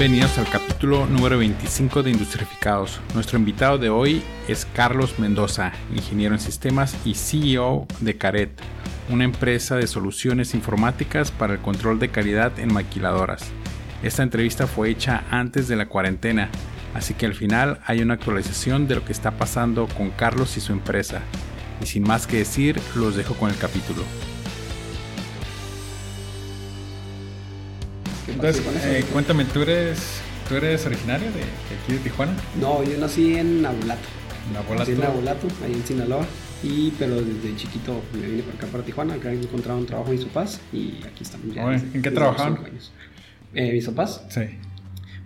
Bienvenidos al capítulo número 25 de Industrificados. Nuestro invitado de hoy es Carlos Mendoza, ingeniero en sistemas y CEO de Caret, una empresa de soluciones informáticas para el control de calidad en maquiladoras. Esta entrevista fue hecha antes de la cuarentena, así que al final hay una actualización de lo que está pasando con Carlos y su empresa. Y sin más que decir, los dejo con el capítulo. Entonces, eh, cuéntame, ¿tú eres, ¿tú eres originario de, aquí de Tijuana? No, yo nací en Abulato. ¿En Abulato? En Abulato, ahí en Sinaloa. Y, pero desde chiquito me vine para acá, para Tijuana. Acá encontraron trabajo en papás y aquí estamos ya. Oye, ¿En qué trabajaban? Eh, ¿Mis papás? Sí.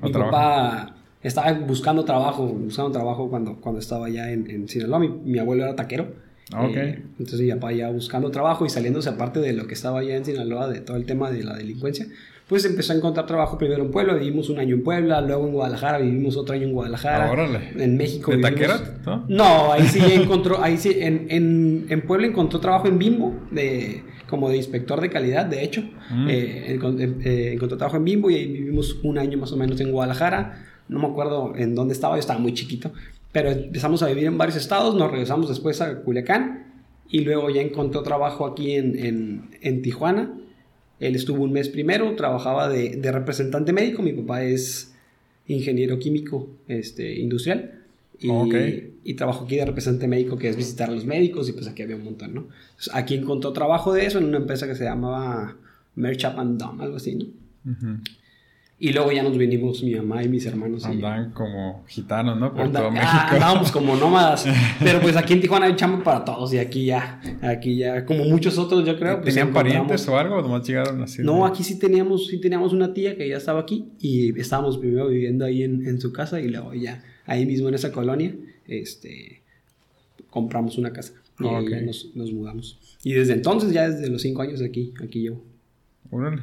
Mi papá estaba buscando trabajo, buscando trabajo cuando, cuando estaba allá en, en Sinaloa. Mi, mi abuelo era taquero. Ah, ok. Eh, entonces mi papá ya buscando trabajo y saliéndose aparte de lo que estaba allá en Sinaloa, de todo el tema de la delincuencia, pues empezó a encontrar trabajo primero en Puebla, vivimos un año en Puebla, luego en Guadalajara, vivimos otro año en Guadalajara. Órale. En México ¿De vivimos- taquero? ¿No? No, ahí sí encontró, ahí sí, en, en, en Puebla encontró trabajo en Bimbo, de, como de inspector de calidad, de hecho. Mm. Eh, encon- eh, encontró trabajo en Bimbo y ahí vivimos un año más o menos en Guadalajara. No me acuerdo en dónde estaba, yo estaba muy chiquito. Pero empezamos a vivir en varios estados, nos regresamos después a Culiacán y luego ya encontró trabajo aquí en, en, en Tijuana. Él estuvo un mes primero, trabajaba de, de representante médico. Mi papá es ingeniero químico este, industrial. Y, Ok. y trabajó aquí de representante médico, que es visitar a los médicos, y pues aquí había un montón, ¿no? Entonces, aquí encontró trabajo de eso en una empresa que se llamaba Merchant and Dom, algo así, ¿no? Ujú. Y luego ya nos vinimos mi mamá y mis hermanos. y- Andan como gitanos, ¿no? Por Anda- todo ah, México. andábamos como nómadas. Pero pues aquí en Tijuana hay chamba para todos. Y aquí ya, aquí ya, como muchos otros, yo creo. pues, ¿Tenían parientes o algo? ¿O nomás llegaron así? de- No, aquí sí teníamos, sí teníamos una tía que ya estaba aquí. Y estábamos primero viviendo ahí en, en su casa. Y luego ya, ahí mismo en esa colonia, este, compramos una casa. Y ahí Ok. ya nos, nos mudamos. Y desde entonces, ya desde los cinco años aquí, aquí llevo. Órale.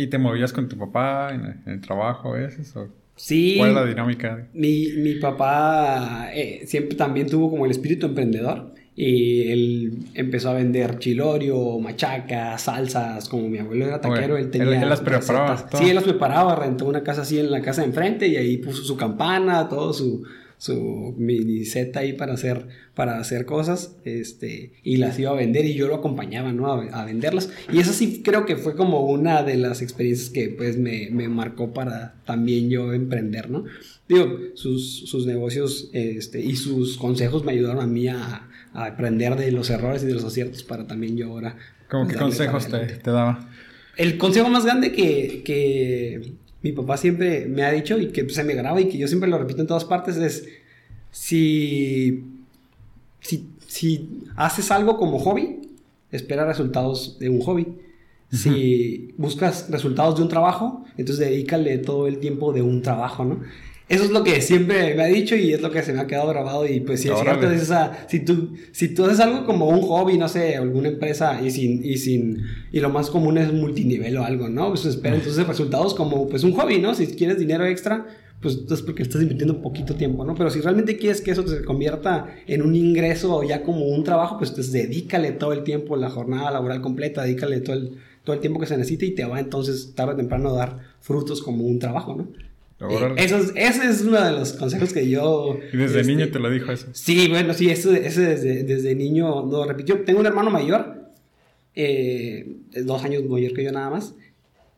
¿Y te movías con tu papá en, en el trabajo a veces? ¿O Sí. ¿Cuál es la dinámica? Mi, mi papá eh, siempre también tuvo como el espíritu emprendedor y él empezó a vender chilorio, machaca, salsas, como mi abuelo era taquero, Oye, él tenía él- él las preparaba. Sí, él las preparaba, rentó una casa así en la casa de enfrente y ahí puso su campana, todo su su mini set ahí para hacer para hacer cosas este y las iba a vender y yo lo acompañaba no a, a venderlas. Y eso sí creo que fue como una de las experiencias que pues me, me marcó para también yo emprender no digo sus, sus negocios este y sus consejos me ayudaron a mí a, a aprender de los errores y de los aciertos para también yo ahora ¿Cómo pues, qué consejos te, te daba? El consejo más grande que, que mi papá siempre me ha dicho y que se me graba y que yo siempre lo repito en todas partes es si, si, si haces algo como hobby, espera resultados de un hobby. Si buscas resultados de un trabajo, entonces dedícale todo el tiempo de un trabajo, ¿no? Eso es lo que siempre me ha dicho y es lo que se me ha quedado grabado y pues sí es Órale. cierto, es esa- si tú si tú haces algo como un hobby, no sé, alguna empresa y sin y sin y lo más común es multinivel o algo, ¿no? Pues espera entonces resultados como pues un hobby, ¿no? Si quieres dinero extra, pues es porque estás invirtiendo poquito tiempo, ¿no? Pero si realmente quieres que eso se convierta en un ingreso ya como un trabajo, pues entonces dedícale todo el tiempo, la jornada laboral completa, dedícale todo el todo el tiempo que se necesite y te va entonces tarde o temprano a dar frutos como un trabajo, ¿no? Eh, eso es, ese es uno de los consejos que yo... Y desde este, niño te lo dijo eso. Sí, bueno, sí, eso, ese desde, desde niño lo repitió. Tengo un hermano mayor, eh, dos años mayor que yo nada más,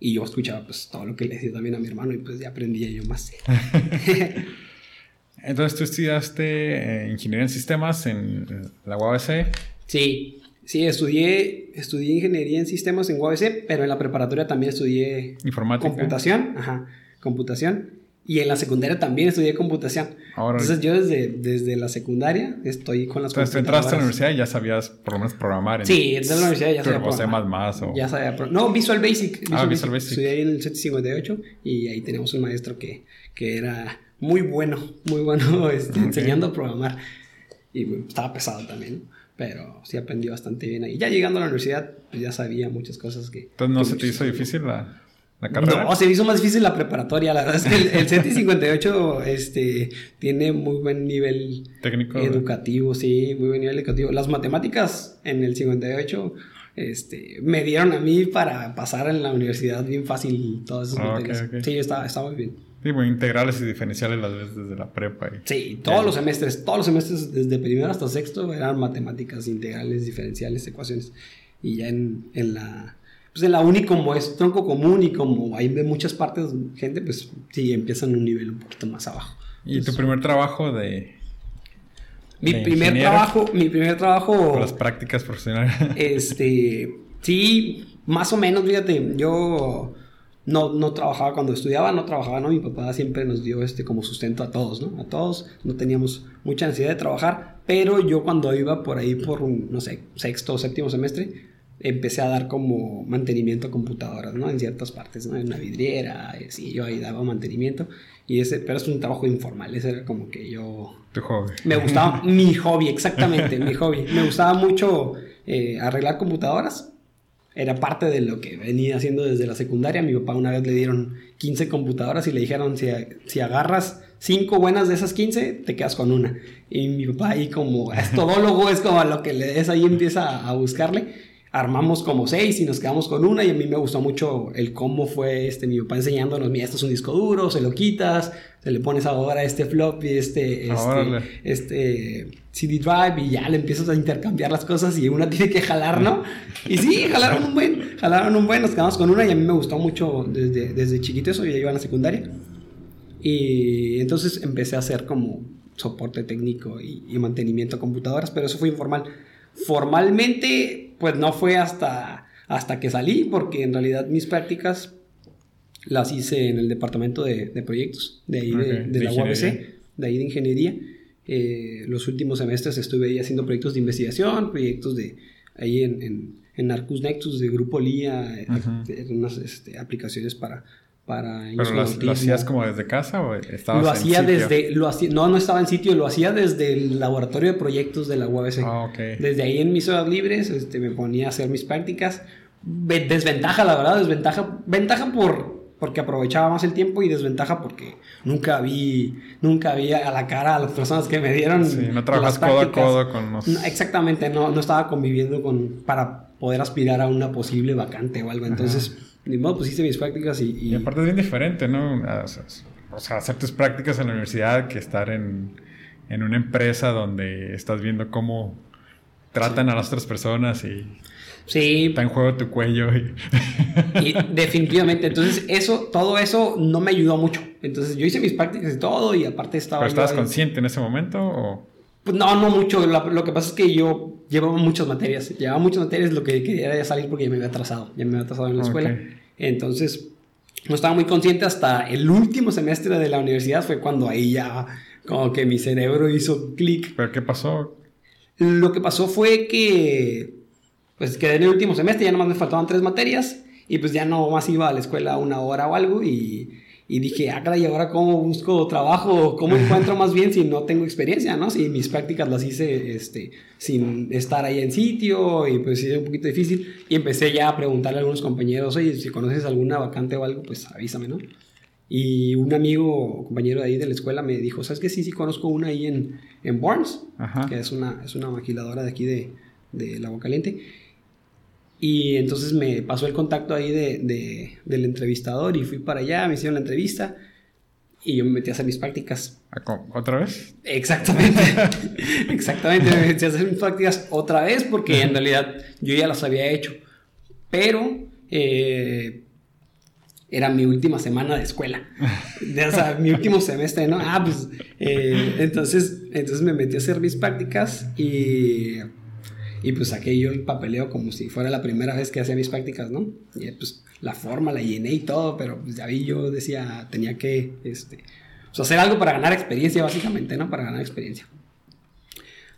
y yo escuchaba pues todo lo que le decía también a mi hermano y pues ya aprendía yo más. Entonces tú estudiaste eh, ingeniería en sistemas en la UABC. sí, sí, estudié, estudié ingeniería en sistemas en UABC, pero en la preparatoria también estudié Informática. computación, ajá, computación. Y en la secundaria también estudié computación. Órale. Entonces yo desde, desde la secundaria estoy con las Entonces tú entraste a la computadoras. universidad y ya sabías por lo menos programar. en- Sí, entré a la universidad y ya sabía Turbo C++ programar. o... Ya sabía No, Visual Basic. Ah, Visual Basic. Estudié ahí en el 758 y ahí teníamos un maestro que, que era muy bueno, muy bueno este, Ok. enseñando a programar. Y estaba pesado también, ¿no? pero sí aprendí bastante bien ahí. Ya llegando a la universidad, pues ya sabía muchas cosas que... Entonces no se te hizo difícil la, la carrera. No, se me hizo más difícil la preparatoria. La verdad es que el, el CETI 58 este, tiene muy buen nivel Técnico. educativo, sí, muy buen nivel educativo. Las matemáticas en el 58 este, me dieron a mí para pasar en la universidad bien fácil todas esas Ah, materias. Sí, estaba, estaba muy bien. Sí, muy integrales y diferenciales las ves desde la prepa. y- Sí, todos los semestres, todos los semestres desde primero hasta sexto eran matemáticas integrales, diferenciales, ecuaciones. Y ya en, en la pues en la uni como es tronco común y como hay de muchas partes gente, pues sí empiezan un nivel un poquito más abajo. ¿Y tu primer trabajo de Mi de primer trabajo, mi primer trabajo las prácticas profesionales? Este, sí, más o menos, fíjate, yo no, no trabajaba cuando estudiaba, no trabajaba, ¿no? Mi papá siempre nos dio este como sustento a todos, ¿no? A todos, no teníamos mucha necesidad de trabajar, pero yo cuando iba por ahí por un, no sé, sexto o séptimo semestre, empecé a dar como mantenimiento a computadoras, ¿no? En ciertas partes, ¿no? En una vidriera, y así, yo ahí daba mantenimiento, y ese, pero es un trabajo informal, ese era como que yo tu hobby. me gustaba mi hobby, exactamente, mi hobby. Me gustaba mucho eh, arreglar computadoras. Era parte de lo que venía haciendo desde la secundaria. Mi papá una vez le dieron 15 computadoras y le dijeron, si, si agarras 5 buenas de esas 15, te quedas con una. Y mi papá ahí como es todólogo, es como lo que le des ahí empieza a buscarle. Armamos como 6 y nos quedamos con una y a mí me gustó mucho el cómo fue este, mi papá enseñándonos, mira, esto es un disco duro, se lo quitas, se le pones ahora este floppy, este, este, Órale. este CD drive y ya le empiezas a intercambiar las cosas y una tiene que jalar, ¿no? Y sí, jalaron un buen, jalaron un buen, nos quedamos con una y a mí me gustó mucho desde, desde chiquito eso, yo iba a la secundaria. Y entonces empecé a hacer como soporte técnico y, y mantenimiento a computadoras, pero eso fue informal. Formalmente, pues no fue hasta, hasta que salí, porque en realidad mis prácticas las hice en el departamento de, de proyectos, de ahí de, Ok, de de la UABC, ingeniería. de ahí de ingeniería. Eh, los últimos semestres estuve ahí haciendo proyectos de investigación, proyectos de ahí en, en, en Arcus Nexus, de Grupo LIA, Ujú. eh, unas este, aplicaciones para... para ¿Pero lo, lo hacías como desde casa o estabas Lo en hacía sitio? desde, lo hacía, no, no estaba en sitio, lo hacía desde el laboratorio de proyectos de la UABC. Ah, ok. Desde ahí en mis horas libres este, me ponía a hacer mis prácticas. Ve- Desventaja, la verdad, desventaja. Ventaja por, porque aprovechaba más el tiempo y desventaja porque nunca vi, nunca vi a la cara a las personas que me dieron. Sí, no trabajas codo a prácticas. codo con los... No, exactamente, no, no estaba conviviendo con para poder aspirar a una posible vacante o algo. Entonces, ni modo, pues hice mis prácticas y, y- Y aparte es bien diferente, ¿no? O sea, o sea, hacer tus prácticas en la universidad que estar en, en una empresa donde estás viendo cómo tratan a las otras personas y sí, está en juego tu cuello. Y... Y definitivamente, entonces eso, todo eso no me ayudó mucho. Entonces yo hice mis prácticas y todo y aparte estaba... ¿Pero estabas consciente en ese momento o...? Pues no, no mucho. Lo, lo que pasa es que yo llevaba muchas materias. Llevaba muchas materias, lo que quería era salir porque ya me había atrasado. Ya me había atrasado en la escuela. Entonces no estaba muy consciente hasta el último semestre de la universidad. Fue cuando ahí ya como que mi cerebro hizo clic ¿Pero qué pasó? Lo que pasó fue que pues quedé en el último semestre, ya nomás me faltaban tres materias y pues ya no más iba a la escuela una hora o algo y, y dije, ah, caray, ¿y ahora cómo busco trabajo? ¿Cómo encuentro más bien si no tengo experiencia, no? Si mis prácticas las hice este, sin estar ahí en sitio y pues sí, un poquito difícil y empecé ya a preguntarle a algunos compañeros, oye, si conoces alguna vacante o algo, pues avísame, ¿no? Y un amigo compañero de ahí de la escuela me dijo, ¿sabes qué? Sí, sí, conozco una ahí en, en Barnes Ajá. que es una, es una maquiladora de aquí de, de Agua Caliente. Y entonces me pasó el contacto ahí de, de- del entrevistador y fui para allá, me hicieron la entrevista y yo me metí a hacer mis prácticas. ¿Otra vez? Exactamente, exactamente, me metí a hacer mis prácticas otra vez porque en realidad yo ya las había hecho, pero eh, era mi última semana de escuela, De- o sea, mi último semestre, ¿no? Ah, pues eh, entonces, entonces me metí a hacer mis prácticas y, y pues saqué yo el papeleo como si fuera la primera vez que hacía mis prácticas, ¿no? Y pues la forma la llené y todo, pero pues ya vi, yo decía, tenía que, este, pues, hacer algo para ganar experiencia, básicamente, ¿no? Para ganar experiencia.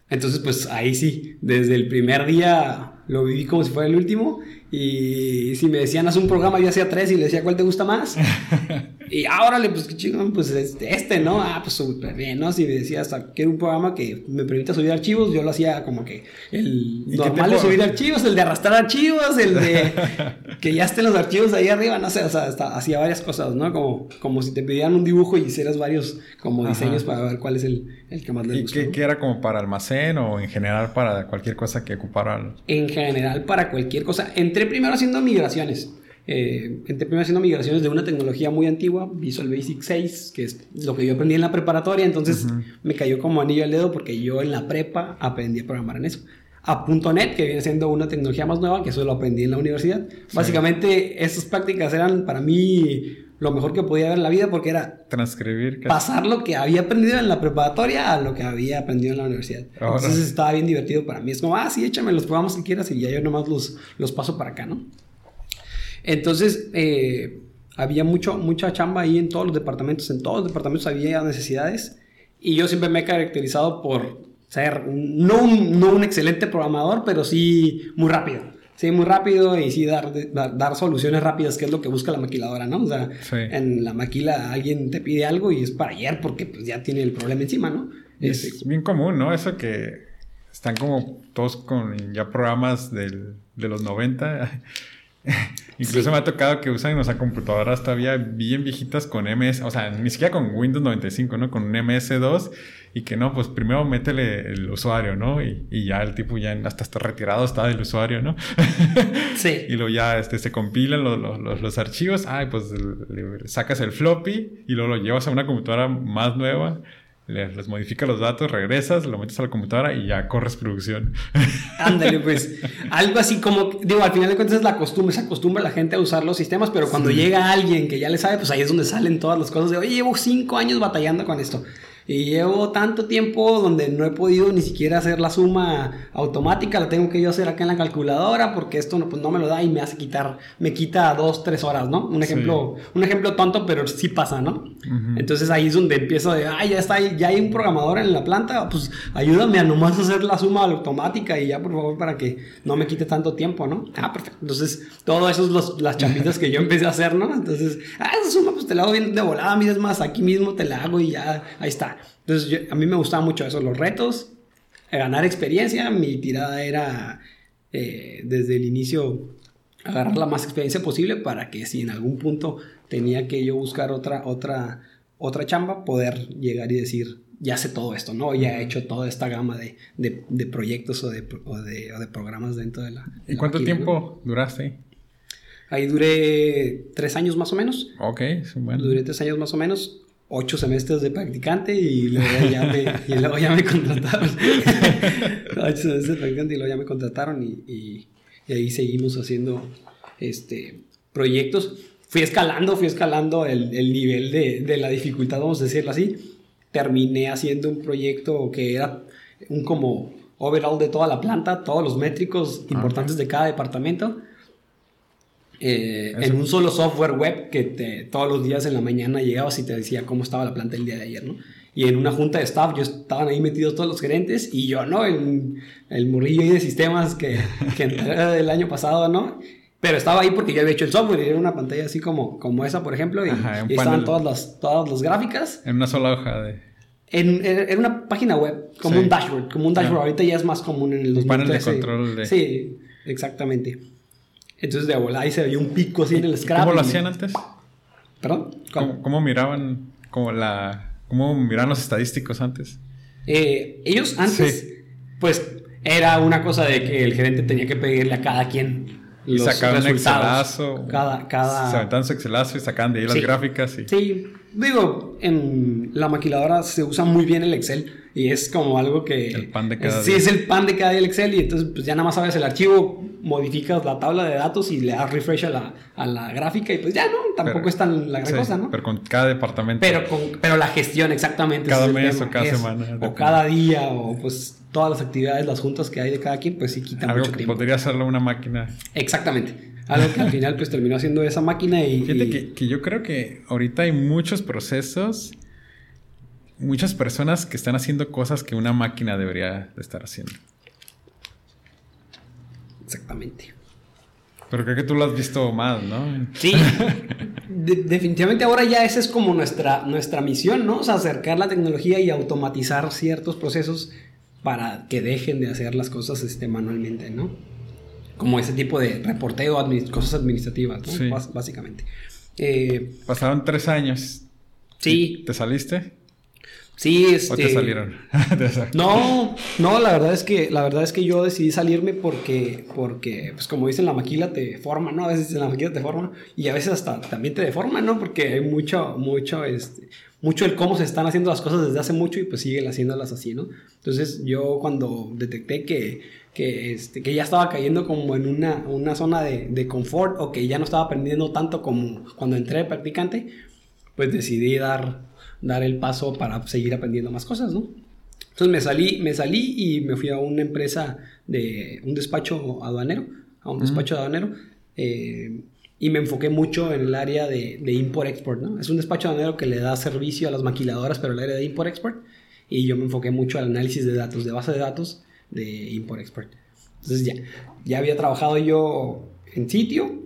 Entonces, pues ahí sí, desde el primer día lo viví como si fuera el último. Y si me decían, haz un programa, yo hacía tres y le decía, ¿cuál te gusta más? y ah, órale, pues qué chingón, pues este, este, ¿no? Ah, pues súper bien, ¿no? Si me decías, "Ah, quiero un programa que me permita subir archivos, yo lo hacía como que el ¿Y normal de subir archivos, el de arrastrar archivos, el de que ya estén los archivos ahí arriba, no sé, o sea, hasta- hacía varias cosas, ¿no? Como, como si te pidieran un dibujo y hicieras varios como Ajá. diseños para ver cuál es el, el que más les ¿Y gusta. qué, ¿no? qué era como para almacén o en general para cualquier cosa que ocupara? el- En general para cualquier cosa. Entré primero haciendo migraciones. Eh, entré primero haciendo migraciones de una tecnología muy antigua, Visual Basic 6, que es lo que yo aprendí en la preparatoria, entonces me cayó como anillo al dedo porque yo en la prepa aprendí a programar en eso. A .NET, que viene siendo una tecnología más nueva, que eso lo aprendí en la universidad. Básicamente, esas prácticas eran para mí lo mejor que podía ver en la vida porque era transcribir pasar lo que había aprendido en la preparatoria a lo que había aprendido en la universidad. Entonces estaba bien divertido para mí. Es como, ah, sí, échame los programas que quieras y ya yo nomás los, los paso para acá, ¿no? Entonces, eh, había mucho, mucha chamba ahí en todos los departamentos. En todos los departamentos había necesidades y yo siempre me he caracterizado por ser no no un excelente programador, pero sí muy rápido. Sí, muy rápido y sí dar, dar, soluciones rápidas, que es lo que busca la maquiladora, ¿no? O sea, en la maquila alguien te pide algo y es para ayer porque pues, ya tiene el problema encima, ¿no? Es, bien común, ¿no? Eso que están como todos con ya programas del, de los 90 Incluso me ha tocado que usan nuestra computadoras todavía bien viejitas con MS, o sea, ni siquiera con Windows 95, ¿no? Con un MS2 y que no, pues primero métele el usuario, ¿no? Y, ya el tipo ya hasta está retirado está del usuario, ¿no? Sí. y luego ya este, se compilan los, los, los archivos, ay, pues le sacas el floppy y luego lo llevas a una computadora más nueva les, modifica los datos, regresas, lo metes a la computadora y ya corres producción. Ándale, pues. Algo así como, digo, al final de cuentas es la costumbre, se acostumbra la gente a usar los sistemas, pero cuando llega alguien que ya le sabe, pues ahí es donde salen todas las cosas de, oye, llevo cinco años batallando con esto. Y llevo tanto tiempo donde no he podido ni siquiera hacer la suma automática, la tengo que yo hacer acá en la calculadora porque esto no, pues no me lo da y me hace quitar, me quita dos, tres horas, ¿no? Un ejemplo, un ejemplo tonto, pero sí pasa, ¿no? Entonces ahí es donde empiezo de, ay, ya está, ya hay un programador en la planta, pues ayúdame a nomás hacer la suma automática y ya por favor para que no me quite tanto tiempo, ¿no? Ah, perfecto. Entonces, todo eso es las champitas que yo empecé a hacer, ¿no? Entonces, ah, esa suma pues te la hago bien de volada, mira, es más, aquí mismo te la hago y ya, ahí está. Entonces, a mí me gustaba mucho eso, los retos, ganar experiencia. Mi tirada era eh, desde el inicio agarrar la más experiencia posible para que si en algún punto tenía que yo buscar otra, otra, otra chamba, poder llegar y decir, ya sé todo esto, ¿no? Ya he hecho toda esta gama de, de, proyectos o de, o de, programas dentro de la... ¿Y cuánto tiempo duraste? Ahí duré tres años más o menos. Ok, bueno. Duré tres años más o menos ocho semestres de practicante y luego ya me, y luego ya me contrataron. ocho semestres de practicante y luego ya me contrataron y, y, ahí seguimos haciendo este, proyectos. Fui escalando, fui escalando el, el nivel de, de, la dificultad, vamos a decirlo así. Terminé haciendo un proyecto que era un como overall de toda la planta, todos los métricos importantes de cada departamento eh, en un solo software web que te, todos los días en la mañana llegabas y te decía cómo estaba la planta el día de ayer, ¿no? Y en una junta de staff, yo estaban ahí metidos todos los gerentes y yo, ¿no? El, el murrillo ahí de sistemas que, que entré del año pasado, ¿no? Pero estaba ahí porque yo había hecho el software y era una pantalla así como, como esa, por ejemplo, y, estaban todas las, todas las gráficas. En una sola hoja de... En, en, una página web, como un dashboard, como un dashboard. Ahorita ya es más común en el 2013. panel de control de... Sí, exactamente. Entonces de abuela ahí se veía un pico así en el scrap. ¿Cómo lo hacían antes? ¿Perdón? ¿Cómo, miraban como la, cómo miraban los estadísticos antes? Eh, ellos antes, pues era una cosa de que el gerente tenía que pedirle a cada quien y sacaban un excelazo. Cada, cada... Se aventaban su excelazo y sacaban de ahí las gráficas. Y... Sí, digo, en la maquiladora se usa muy bien el Excel y es como algo que... El pan de cada día. Sí, es el pan de cada día el Excel y entonces pues ya nada más sabes el archivo, modificas la tabla de datos y le das refresh a la, a la gráfica y pues ya no, tampoco es tan la gran cosa, ¿no? Pero con cada departamento. Pero, con, pero la gestión exactamente. Cada mes o cada semana. O cada día o pues todas las actividades, las juntas que hay de cada quien, pues sí quitan Algo mucho que tiempo. podría hacerlo una máquina. Exactamente. Algo que al final pues terminó haciendo esa máquina y... Fíjate Que, que yo creo que ahorita hay muchos procesos muchas personas que están haciendo cosas que una máquina debería estar haciendo. Exactamente. Pero creo que tú lo has visto más, ¿no? Sí. definitivamente ahora ya esa es como nuestra, nuestra misión, ¿no? O sea, acercar la tecnología y automatizar ciertos procesos para que dejen de hacer las cosas este, manualmente, ¿no? Como ese tipo de reporteo, cosas administrativas, ¿no? Sí. básicamente. Eh, Pasaron tres años. Sí. ¿Te saliste? Sí, este... ¿O te salieron? no, no, la verdad es que la verdad es que yo decidí salirme porque porque pues como dicen la maquila te forma, ¿no? A veces la maquila te forma y a veces hasta también te deforma, ¿no? Porque hay mucho mucho este mucho el cómo se están haciendo las cosas desde hace mucho y pues siguen haciéndolas así, ¿no? Entonces yo cuando detecté que, que, este, que ya estaba cayendo como en una, una zona de, de, confort o que ya no estaba aprendiendo tanto como cuando entré de practicante, pues decidí dar, dar el paso para seguir aprendiendo más cosas, ¿no? Entonces me salí, me salí y me fui a una empresa de un despacho aduanero, a un despacho aduanero. Eh, y me enfoqué mucho en el área de, de import-export, ¿no? Es un despacho aduanero que le da servicio a las maquiladoras, pero el área de import-export. Y yo me enfoqué mucho al análisis de datos, de base de datos de import-export. Entonces ya, ya había trabajado yo en sitio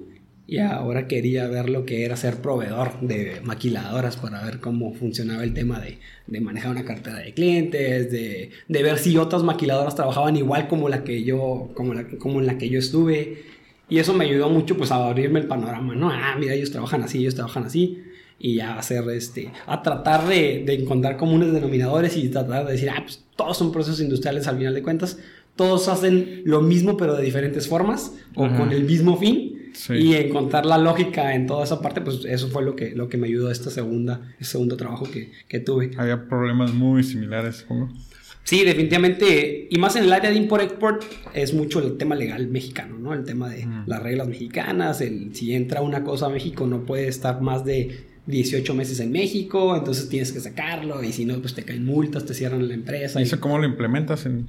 y ahora quería ver lo que era ser proveedor de maquiladoras para ver cómo funcionaba el tema de, de manejar una cartera de clientes, de, de, ver si otras maquiladoras trabajaban igual como la que yo, como, la, como en la que yo estuve y eso me ayudó mucho pues a abrirme el panorama, ¿no? Ah, mira, ellos trabajan así, ellos trabajan así. Y a hacer este, a tratar de, de encontrar comunes denominadores y tratar de decir, ah, pues todos son procesos industriales al final de cuentas. Todos hacen lo mismo pero de diferentes formas o con el mismo fin. Y encontrar la lógica en toda esa parte, pues eso fue lo que, lo que me ayudó a esta segunda, este segundo trabajo que, que tuve. Había problemas muy similares, supongo. Sí, definitivamente, y más en el área de import-export, es mucho el tema legal mexicano, ¿no? El tema de las reglas mexicanas, el, si entra una cosa a México no puede estar más de 18 meses en México, entonces tienes que sacarlo, y si no, pues te caen multas, te cierran la empresa. ¿Y eso cómo lo implementas? En,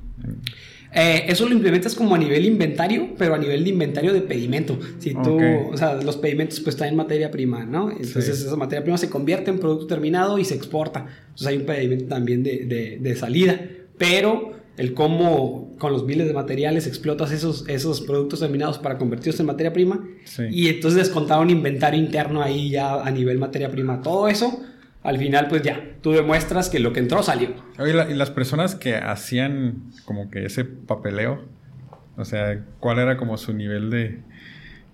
eh, eso lo implementas como a nivel inventario, pero a nivel de inventario de pedimento. Si tú, o sea, los pedimentos pues están en materia prima, ¿no? Entonces esa materia prima se convierte en producto terminado y se exporta. Entonces hay un pedimento también de, de, de salida pero el cómo con los miles de materiales explotas esos, esos productos terminados para convertirlos en materia prima y entonces descontar un inventario interno ahí ya a nivel materia prima, todo eso, al final pues ya, tú demuestras que lo que entró salió. y las personas que hacían como que ese papeleo, o sea, ¿cuál era como su nivel de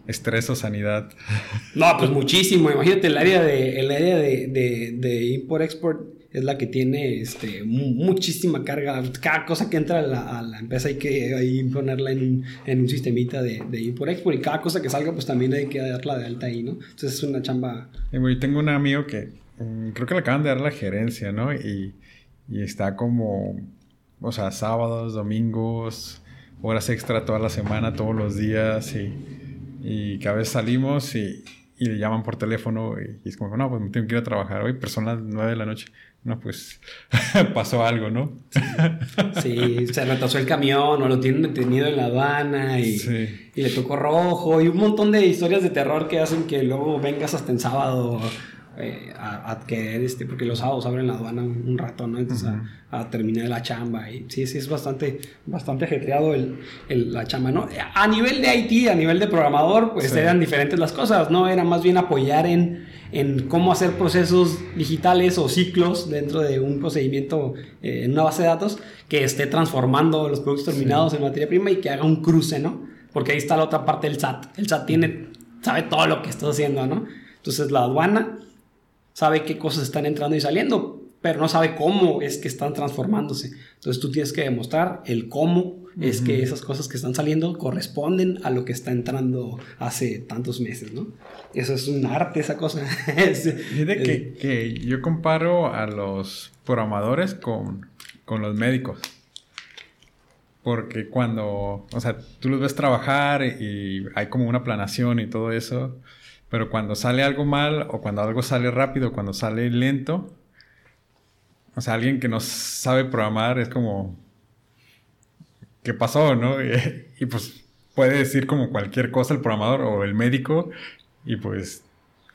estrés o sanidad? No, pues muchísimo, imagínate el área de, el área de, de, de import-export es la que tiene este, muchísima carga. Cada cosa que entra a la, empresa hay que ahí ponerla en en un sistemita de, de import-export y cada cosa que salga pues también hay que darla de alta ahí, ¿no? Entonces es una chamba... Y tengo un amigo que creo que le acaban de dar la gerencia, ¿no? Y, y está como, o sea, sábados, domingos, horas extra toda la semana, todos los días y, y cada vez salimos y, y le llaman por teléfono y, es como, no, pues me tengo que ir a trabajar hoy, son las 9 de la noche no, pues pasó algo, ¿no? Sí, se retrasó el camión o lo tienen detenido en la aduana y, y, le tocó rojo y un montón de historias de terror que hacen que luego vengas hasta el sábado eh, a, a, querer, este, porque los sábados abren la aduana un, rato, ¿no? Entonces a, terminar la chamba y sí, sí, es bastante, bastante ajetreado el, la chamba, ¿no? A nivel de IT, a nivel de programador, pues eran diferentes las cosas, ¿no? Era más bien apoyar en en cómo hacer procesos digitales o ciclos dentro de un procedimiento eh, en una base de datos que esté transformando los productos terminados en materia prima y que haga un cruce, ¿no? Porque ahí está la otra parte del SAT. El SAT tiene, sabe todo lo que estás haciendo, ¿no? Entonces la aduana sabe qué cosas están entrando y saliendo, pero no sabe cómo es que están transformándose. Entonces tú tienes que demostrar el cómo es que esas cosas que están saliendo corresponden a lo que está entrando hace tantos meses, ¿no? Eso es un arte, esa cosa. Fíjate que, que, yo comparo a los programadores con, con los médicos. Porque cuando, o sea, tú los ves trabajar y hay como una planación y todo eso, pero cuando sale algo mal o cuando algo sale rápido, cuando sale lento, o sea, alguien que no sabe programar es como, qué pasó, ¿no? Y, pues puede decir como cualquier cosa el programador o el médico y pues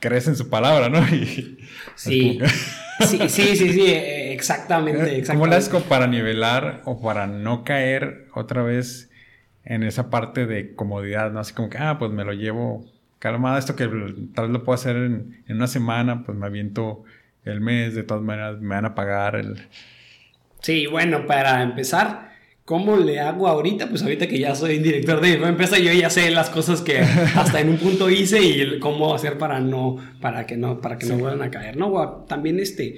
crees en su palabra, ¿no? sí. sí, sí, sí, sí, exactamente, exactamente. ¿Cómo le haces para nivelar o para no caer otra vez en esa parte de comodidad, ¿no? Así como que, ah, pues me lo llevo calmada, esto que tal vez lo puedo hacer en, en una semana, pues me aviento el mes, de todas maneras me van a pagar el... Sí, bueno, para empezar, ¿Cómo le hago ahorita? Pues ahorita que ya soy director de empresa, yo ya sé las cosas que hasta en un punto hice y cómo hacer para no, para que no, para que no vuelvan a caer, ¿no? También este,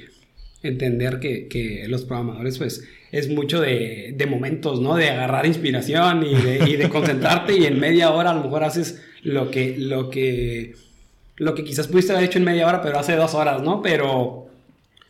entender que, que, los programadores, pues, es mucho de, de momentos, ¿no? De agarrar inspiración y de, y de concentrarte y en media hora a lo mejor haces lo que, lo que, lo que quizás pudiste haber hecho en media hora, pero hace dos horas, ¿no? Pero,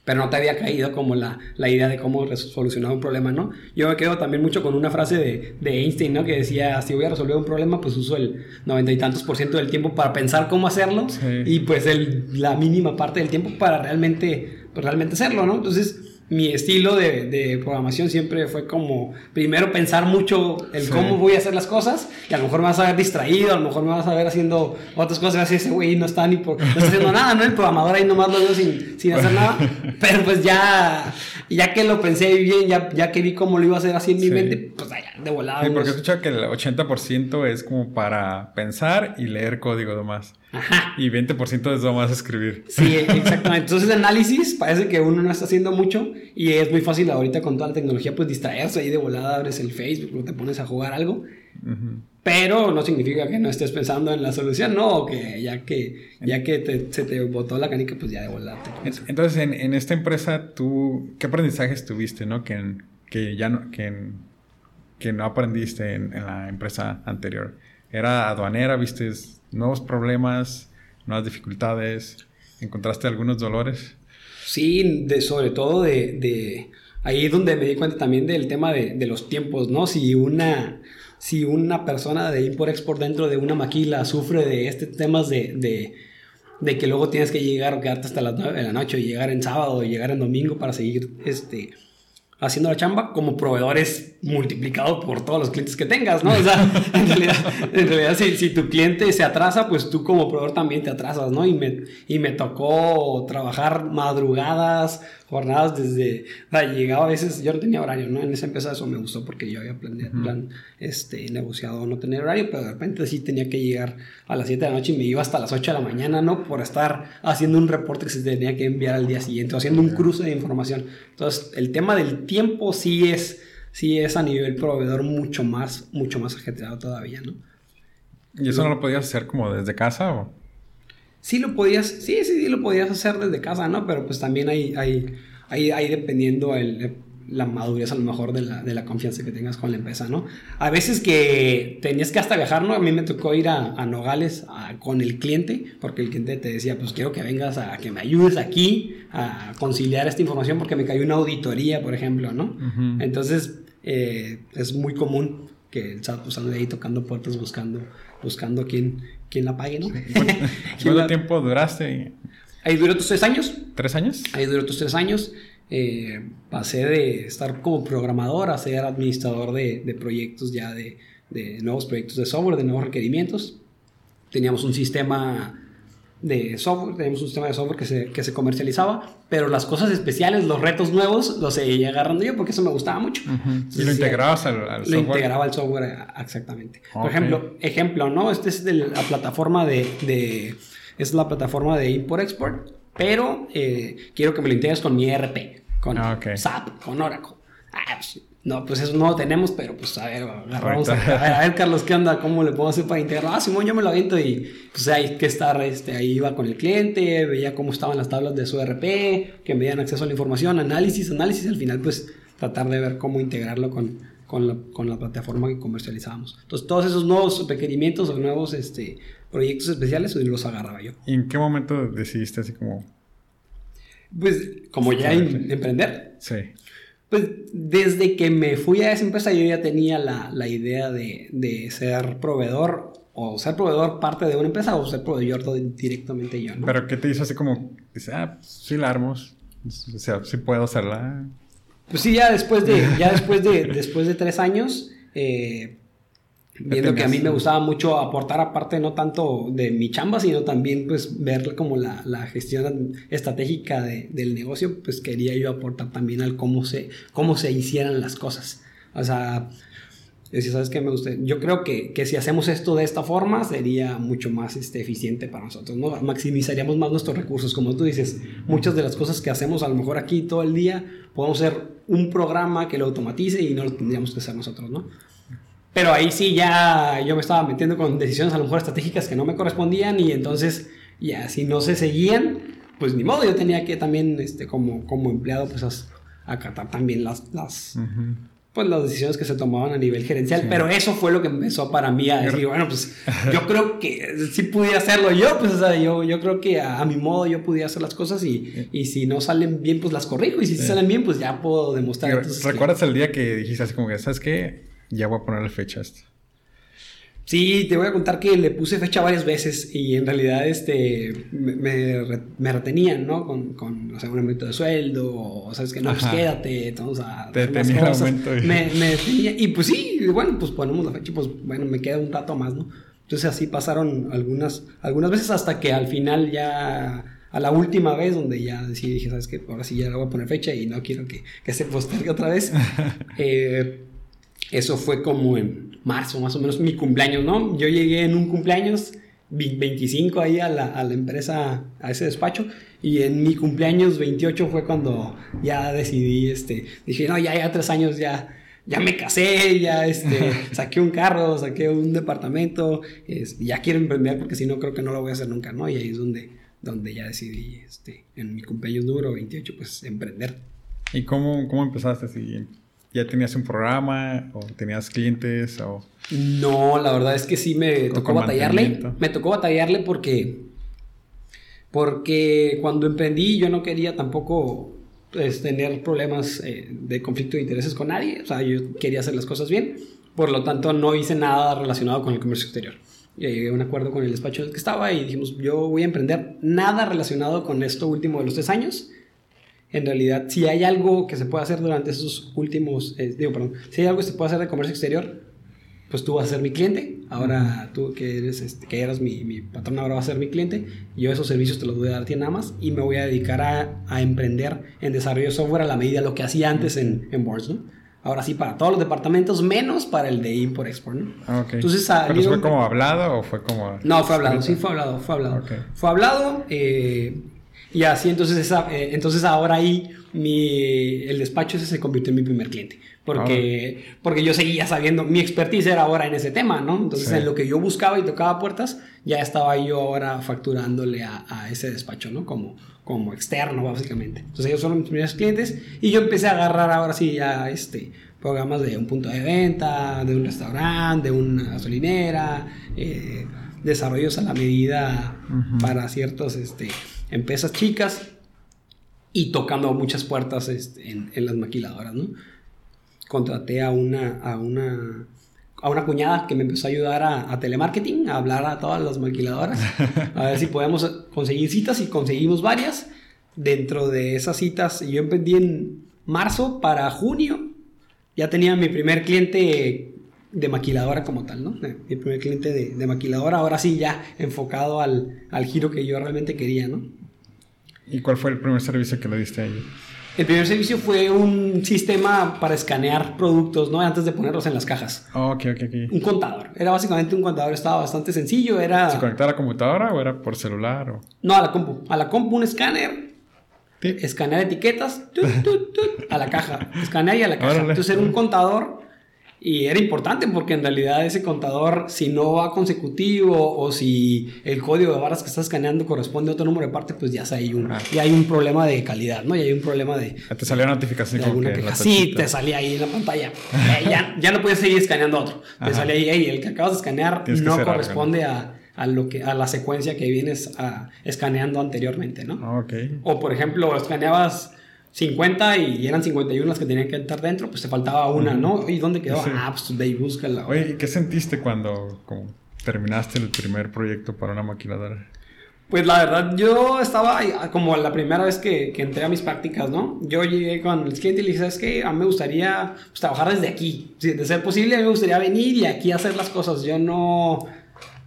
pero no te había caído como la, la idea de cómo solucionar un problema, ¿no? Yo me quedo también mucho con una frase de, de, Einstein, ¿no? Que decía, si voy a resolver un problema, pues uso el noventa y tantos por ciento del tiempo para pensar cómo hacerlo y pues el, la mínima parte del tiempo para realmente pues, realmente hacerlo, ¿no? Entonces, mi estilo de, de, programación siempre fue como primero pensar mucho el cómo voy a hacer las cosas y a lo mejor me vas a ver distraído, a lo mejor me vas a ver haciendo otras cosas y así ese güey no está ni por, no está haciendo nada, ¿no? El programador ahí nomás lo veo sin, sin hacer nada, pero pues ya, ya que lo pensé bien, ya, ya que vi cómo lo iba a hacer así en mi mente, pues allá, de volada. Sí, porque he escuchado que el 80% es como para pensar y leer código nomás. Ajá. Y 20% es nomás escribir. Sí, exactamente. Entonces, el análisis parece que uno no está haciendo mucho y es muy fácil ahorita con toda la tecnología, pues distraerse ahí de volada, abres el Facebook, o te pones a jugar algo. Pero no significa que no estés pensando en la solución, no, que ya que, ya que se te botó la canica, pues ya de volada te Entonces, en, en, esta empresa, ¿tú qué aprendizajes tuviste, no? Que, que ya no, que, que no aprendiste en, en la empresa anterior. ¿Era aduanera? ¿Viste nuevos problemas, nuevas dificultades? ¿Encontraste algunos dolores? Sí, de, sobre todo de, de ahí es donde me di cuenta también del tema de, de, los tiempos, ¿no? Si una, si una persona de import-export dentro de una maquila sufre de este temas de, de, de, que luego tienes que llegar, quedarte hasta las 9 de la noche, y llegar en sábado, y llegar en domingo para seguir este, haciendo la chamba como proveedores multiplicado por todos los clientes que tengas, ¿no? O sea, en realidad, si, si, tu cliente se atrasa, pues tú como proveedor también te atrasas, ¿no? Y me, y me tocó trabajar madrugadas, jornadas desde, sea, llegaba a veces, yo no tenía horario, ¿no? En esa empresa eso me gustó porque yo había planeado, plan, este, negociado no tener horario, pero de repente sí tenía que llegar a las 7 de la noche y me iba hasta las 8 de la mañana, ¿no? Por estar haciendo un reporte que se tenía que enviar al día siguiente o haciendo un cruce de información. Entonces, el tema del tiempo sí es, sí es a nivel proveedor mucho más, mucho más ajetreado todavía, ¿no? ¿Y eso no lo podías hacer como desde casa o...? Sí lo podías, sí, sí, sí lo podías hacer desde casa, ¿no? Pero pues también hay, hay, hay, hay dependiendo el, la madurez a lo mejor de la, de la, confianza que tengas con la empresa, ¿no? A veces que tenías que hasta viajar, ¿no? A mí me tocó ir a, a Nogales con el cliente, porque el cliente te decía, pues quiero que vengas a que me ayudes aquí a conciliar esta información porque me cayó una auditoría, por ejemplo, ¿no? Entonces, eh, es muy común que el SAT pues ande ahí tocando puertas buscando, buscando quién, quién la pague, ¿no? ¿Cuánto tiempo duraste? Ahí duró tus tres años. ¿Tres años? Ahí duró tus tres años. Eh, pasé de estar como programador a ser administrador de, de proyectos ya de, de, nuevos proyectos de software, de nuevos requerimientos. Teníamos un sistema de software, teníamos un sistema de software que se, que se comercializaba, pero las cosas especiales, los retos nuevos, los seguía agarrando yo porque eso me gustaba mucho. ¿Y lo integrabas al, al, software? Lo integraba al software, exactamente. Por ejemplo, ejemplo, ¿no? Esta es de la plataforma de, de es la plataforma de import-export, pero eh, quiero que me lo integres con mi ERP, con ah, SAP, con Oracle. Ah, pues, no, pues eso no lo tenemos, pero pues a ver, agarramos a, a, ver, Carlos, ¿qué onda? ¿Cómo le puedo hacer para integrar? Ah, Simón, yo me lo aviento y pues hay que estar, este, ahí iba con el cliente, veía cómo estaban las tablas de su ERP, que me dieran acceso a la información, análisis, análisis, al final pues tratar de ver cómo integrarlo con, con, la, con la plataforma que comercializábamos. Entonces todos esos nuevos requerimientos o nuevos este, proyectos especiales los agarraba yo. ¿Y en qué momento decidiste así como... Pues como ya emprender. Sí. Pues desde que me fui a esa empresa yo ya tenía la, la idea de, de, ser proveedor o ser proveedor parte de una empresa o ser proveedor directamente yo. ¿no? Pero ¿qué te hizo así como, dice, ah, pues, sí la armo, o sea, sí puedo hacerla? Pues sí, ya después de, ya después de, después de tres años, eh, viendo que a mí me gustaba mucho aportar aparte no tanto de mi chamba, sino también pues ver como la, la gestión estratégica de, del negocio, pues quería yo aportar también al cómo se, cómo se hicieran las cosas. O sea, decía, ¿sabes qué me gusta? Yo creo que, que, si hacemos esto de esta forma sería mucho más este, eficiente para nosotros, ¿no? Maximizaríamos más nuestros recursos, como tú dices, muchas de las cosas que hacemos a lo mejor aquí todo el día, podemos hacer un programa que lo automatice y no lo tendríamos que hacer nosotros, ¿no? Pero ahí sí ya yo me estaba metiendo con decisiones a lo mejor estratégicas que no me correspondían y entonces ya si no se seguían, pues ni modo, yo tenía que también, este, como, como empleado, pues acatar también las, las, pues las decisiones que se tomaban a nivel gerencial, pero eso fue lo que empezó para mí a decir, bueno, pues yo creo que sí pudiera hacerlo yo, pues o sea, yo, yo creo que a, mi modo yo podía hacer las cosas y, y, si no salen bien, pues las corrijo. Y si salen bien, pues ya puedo demostrar. ¿Recuerdas el día que dijiste así como que, ¿sabes qué? Ya voy a ponerle fecha a esto. Sí, te voy a contar que le puse fecha varias veces y en realidad este, me, me, retenían, ¿no? Con, con o sea, un aumento de sueldo, o sabes que no, pues quédate, vamos a... Te tenía aumento. Me, me tenía, y pues sí, bueno, pues ponemos la fecha, pues bueno, me queda un rato más, ¿no? Entonces así pasaron algunas, algunas veces hasta que al final ya a la última vez donde ya decidí, dije, ¿sabes qué? Ahora sí ya le voy a poner fecha y no quiero que, que se postergue otra vez. eh, eso fue como en marzo, más o menos, mi cumpleaños, ¿no? Yo llegué en un cumpleaños 25 ahí a la, a la empresa, a ese despacho, y en mi cumpleaños 28 fue cuando ya decidí, este, dije, no, ya, ya tres años ya, ya me casé, ya este, saqué un carro, saqué un departamento, ya quiero emprender porque si no creo que no lo voy a hacer nunca, ¿no? Y ahí es donde, donde ya decidí, este, en mi cumpleaños número 28, pues emprender. ¿Y cómo, cómo empezaste así? ¿Ya tenías un programa o tenías clientes o...? No, la verdad es que sí me tocó batallarle. Me tocó batallarle porque... Porque cuando emprendí yo no quería tampoco pues, tener problemas eh, de conflicto de intereses con nadie. O sea, yo quería hacer las cosas bien. Por lo tanto, no hice nada relacionado con el comercio exterior. Llegué a un acuerdo con el despacho en el que estaba y dijimos, yo voy a emprender nada relacionado con esto último de los tres años en realidad, si hay algo que se puede hacer durante esos últimos, eh, digo, perdón, si hay algo que se puede hacer de comercio exterior, pues tú vas a ser mi cliente. Ahora tú que eres, este, que eras mi, mi, patrón, ahora vas a ser mi cliente. Yo esos servicios te los voy a dar a ti nada más y me voy a dedicar a, a emprender en desarrollo de software a la medida de lo que hacía antes en, en Boards, ¿no? Ahora sí, para todos los departamentos, menos para el de import-export, ¿no? Ah, Entonces, ¿Pero fue como hablado o fue como...? No, fue hablado, sí fue hablado, fue hablado. Fue hablado, eh, y así entonces, esa, eh, entonces ahora ahí mi, el despacho ese se convirtió en mi primer cliente. Porque, ah. porque yo seguía sabiendo, mi expertise era ahora en ese tema, ¿no? Entonces en lo que yo buscaba y tocaba puertas, ya estaba yo ahora facturándole a, a, ese despacho, ¿no? Como, como externo, básicamente. Entonces ellos fueron mis primeros clientes y yo empecé a agarrar ahora sí ya este, programas de un punto de venta, de un restaurante, de una gasolinera, eh, desarrollos a la medida para ciertos... Este, empresas chicas y tocando muchas puertas este, en, las maquiladoras, ¿no? Contraté a una, a una, a una cuñada que me empezó a ayudar a, telemarketing, a hablar a todas las maquiladoras, a ver si podemos conseguir citas y conseguimos varias. Dentro de esas citas, yo emprendí en marzo para junio, ya tenía mi primer cliente de maquiladora como tal, ¿no? Mi primer cliente de, de maquiladora, ahora sí ya enfocado al, al, giro que yo realmente quería, ¿no? ¿Y cuál fue el primer servicio que le diste a ella? El primer servicio fue un sistema para escanear productos, ¿no? Antes de ponerlos en las cajas. Oh, ok, ok, ok. Un contador. Era básicamente un contador, estaba bastante sencillo. Era... ¿Se conectaba a la computadora o era por celular? O... No, a la compu. A la compu un escáner. Escanear etiquetas. a la caja. Escanear y a la caja. Entonces era un contador y era importante porque en realidad ese contador, si no va consecutivo o si el código de barras que estás escaneando corresponde a otro número de parte, pues ya hay un, ya hay un problema de calidad, ¿no? Y hay un problema de... Te salía una notificación. De alguna queja. Sí, te salía ahí en la pantalla. Eh, ya, ya, no puedes seguir escaneando otro. Te salía ahí, hey, el que acabas de escanear no corresponde a, a, lo que, a la secuencia que vienes a, escaneando anteriormente, ¿no? Ah, okay. O por ejemplo, escaneabas 50 y eran 51 las que tenían que entrar dentro, pues te faltaba una, ¿no? ¿Y dónde quedó? Ah, pues de ahí búscala. Oye, ¿qué sentiste cuando terminaste el primer proyecto para una maquinadora? Pues la verdad, yo estaba como la primera vez que, que, entré a mis prácticas, ¿no? Yo llegué con el cliente y le dije, ¿sabes qué? A mí me gustaría pues, trabajar desde aquí. Si de ser posible, a mí me gustaría venir y aquí hacer las cosas. Yo no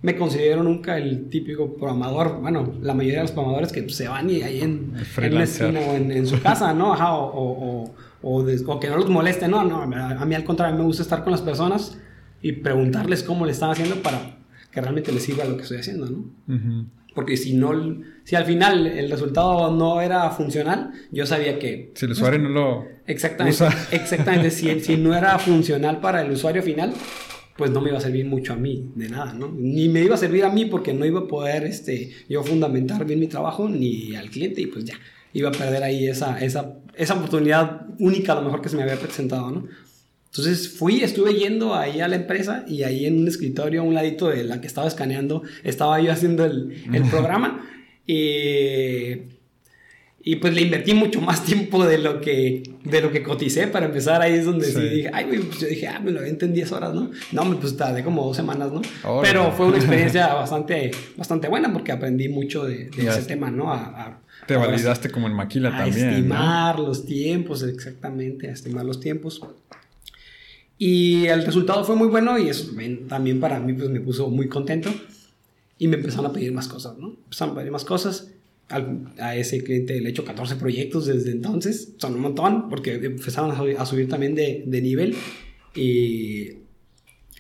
me considero nunca el típico programador, bueno, la mayoría de los programadores que se van y ahí en, en esquina o en, su casa, ¿no? Ajá, o, o, o, que no los moleste, no, no, a mí al contrario, me gusta estar con las personas y preguntarles cómo le están haciendo para que realmente les sirva lo que estoy haciendo, ¿no? Porque si no, si al final el resultado no era funcional, yo sabía que... Si el usuario no lo... Exactamente, exactamente, si, si no era funcional para el usuario final, pues no me iba a servir mucho a mí, de nada, ¿no? Ni me iba a servir a mí porque no iba a poder este, yo fundamentar bien mi trabajo, ni al cliente, y pues ya, iba a perder ahí esa, esa, esa oportunidad única a lo mejor que se me había presentado, ¿no? Entonces fui, estuve yendo ahí a la empresa y ahí en un escritorio a un ladito de la que estaba escaneando, estaba yo haciendo el, el programa y y pues le invertí mucho más tiempo de lo que, de lo que coticé para empezar. Ahí es donde sí, dije, ay, pues yo dije, ah, me lo aventé en 10 horas, ¿no? No, pues tardé como dos semanas, ¿no? Pero fue una experiencia bastante, bastante buena porque aprendí mucho de, ese tema, ¿no? A, te validaste como en maquila a también. estimar los tiempos, exactamente, a estimar los tiempos. Y el resultado fue muy bueno y eso también para mí pues me puso muy contento. Y me empezaron a pedir más cosas, ¿no? Empezaron a pedir más cosas a ese cliente le he hecho 14 proyectos desde entonces, son un montón, porque empezaron a subir, también de, de, nivel y,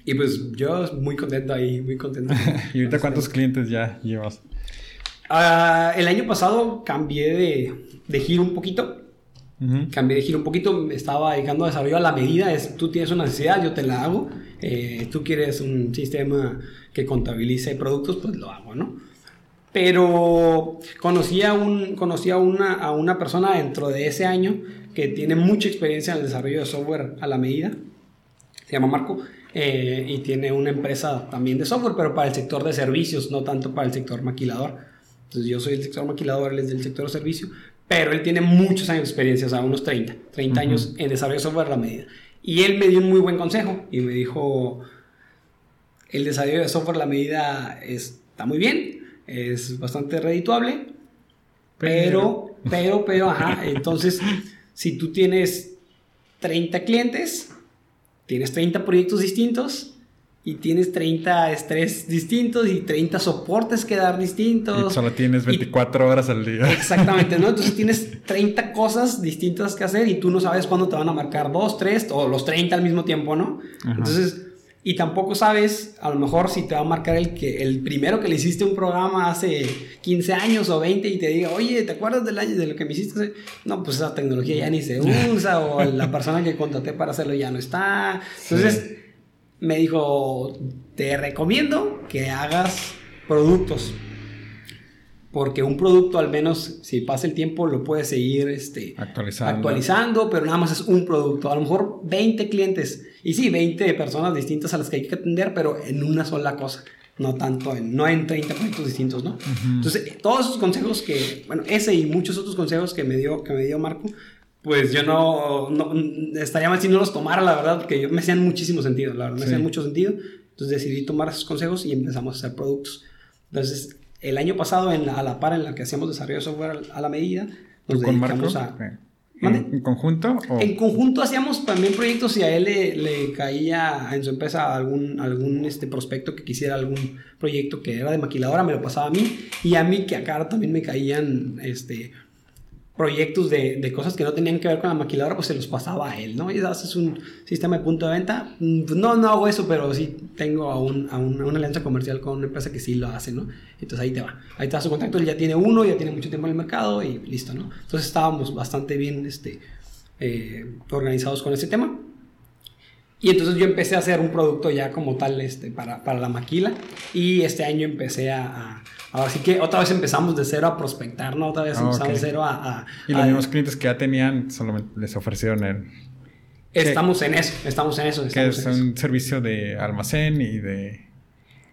y pues yo muy contento ahí, muy contento. ¿Y ahorita cuántos clientes ya llevas? Uh, el año pasado cambié de, de giro un poquito. Cambié de giro un poquito, me estaba dedicando a desarrollo a la medida. Es, tú tienes una necesidad, yo te la hago. Eh, tú quieres un sistema que contabilice productos, pues lo hago, ¿no? Pero conocí, a, un, conocí a, una, a una persona dentro de ese año que tiene mucha experiencia en el desarrollo de software a la medida, se llama Marco, eh, y tiene una empresa también de software, pero para el sector de servicios, no tanto para el sector maquilador. Entonces yo soy el sector maquilador, él es del sector de servicio, pero él tiene muchos años de experiencia, o sea, unos 30, 30 años en desarrollo de software a la medida. Y él me dio un muy buen consejo y me dijo, el desarrollo de software a la medida está muy bien, es bastante redituable, pero, pero, pero, ajá, entonces, si tú tienes 30 clientes, tienes 30 proyectos distintos, y tienes 30 estrés distintos y 30 soportes que dar distintos. Y solo tienes 24 horas al día. Exactamente, ¿no? Entonces tienes 30 cosas distintas que hacer y tú no sabes cuándo te van a marcar 2, 3 o los 30 al mismo tiempo, ¿no? Entonces y tampoco sabes, a lo mejor, si te va a marcar el, que, el primero que le hiciste un programa hace 15 años o 20 y te diga, oye, ¿te acuerdas del año de lo que me hiciste? No, pues esa tecnología ya ni se usa o la persona que contraté para hacerlo ya no está. Entonces, me dijo, te recomiendo que hagas productos porque un producto al menos si pasa el tiempo lo puedes seguir este, actualizando. actualizando, pero nada más es un producto, a lo mejor 20 clientes y sí, 20 personas distintas a las que hay que atender, pero en una sola cosa, no tanto en, no en 30 proyectos distintos, ¿no? Entonces, todos esos consejos que, bueno, ese y muchos otros consejos que me dio, que me dio Marco, pues yo no, estaría mal si no los tomara, la verdad, porque yo, me hacían muchísimo sentido, la verdad, me hacían mucho sentido. Entonces decidí tomar esos consejos y empezamos a hacer productos. Entonces, el año pasado, en a la par en la que hacíamos desarrollo de software a la medida, nos dedicamos a... ¿En, conjunto? En conjunto hacíamos también proyectos y a él le, caía en su empresa algún, algún este prospecto que quisiera algún proyecto que era de maquiladora, me lo pasaba a mí y a mí que acá también me caían este, proyectos de, de, cosas que no tenían que ver con la maquiladora, pues se los pasaba a él, ¿no? Y haces un sistema de punto de venta. Mm, no, no hago eso, pero sí tengo a, un, a, una alianza comercial con una empresa que sí lo hace, ¿no? Entonces ahí te va. Ahí te da su contacto, él ya tiene uno, ya tiene mucho tiempo en el mercado y listo, ¿no? Entonces estábamos bastante bien este, eh, organizados con ese tema. Y entonces yo empecé a hacer un producto ya como tal este, para, para la maquila y este año empecé a Así que otra vez empezamos de cero a prospectar, ¿no? Otra vez ah, empezamos de cero a, Y los mismos clientes que ya tenían, solo les ofrecieron el... Estamos en eso, estamos en eso. que es un servicio de almacén y de...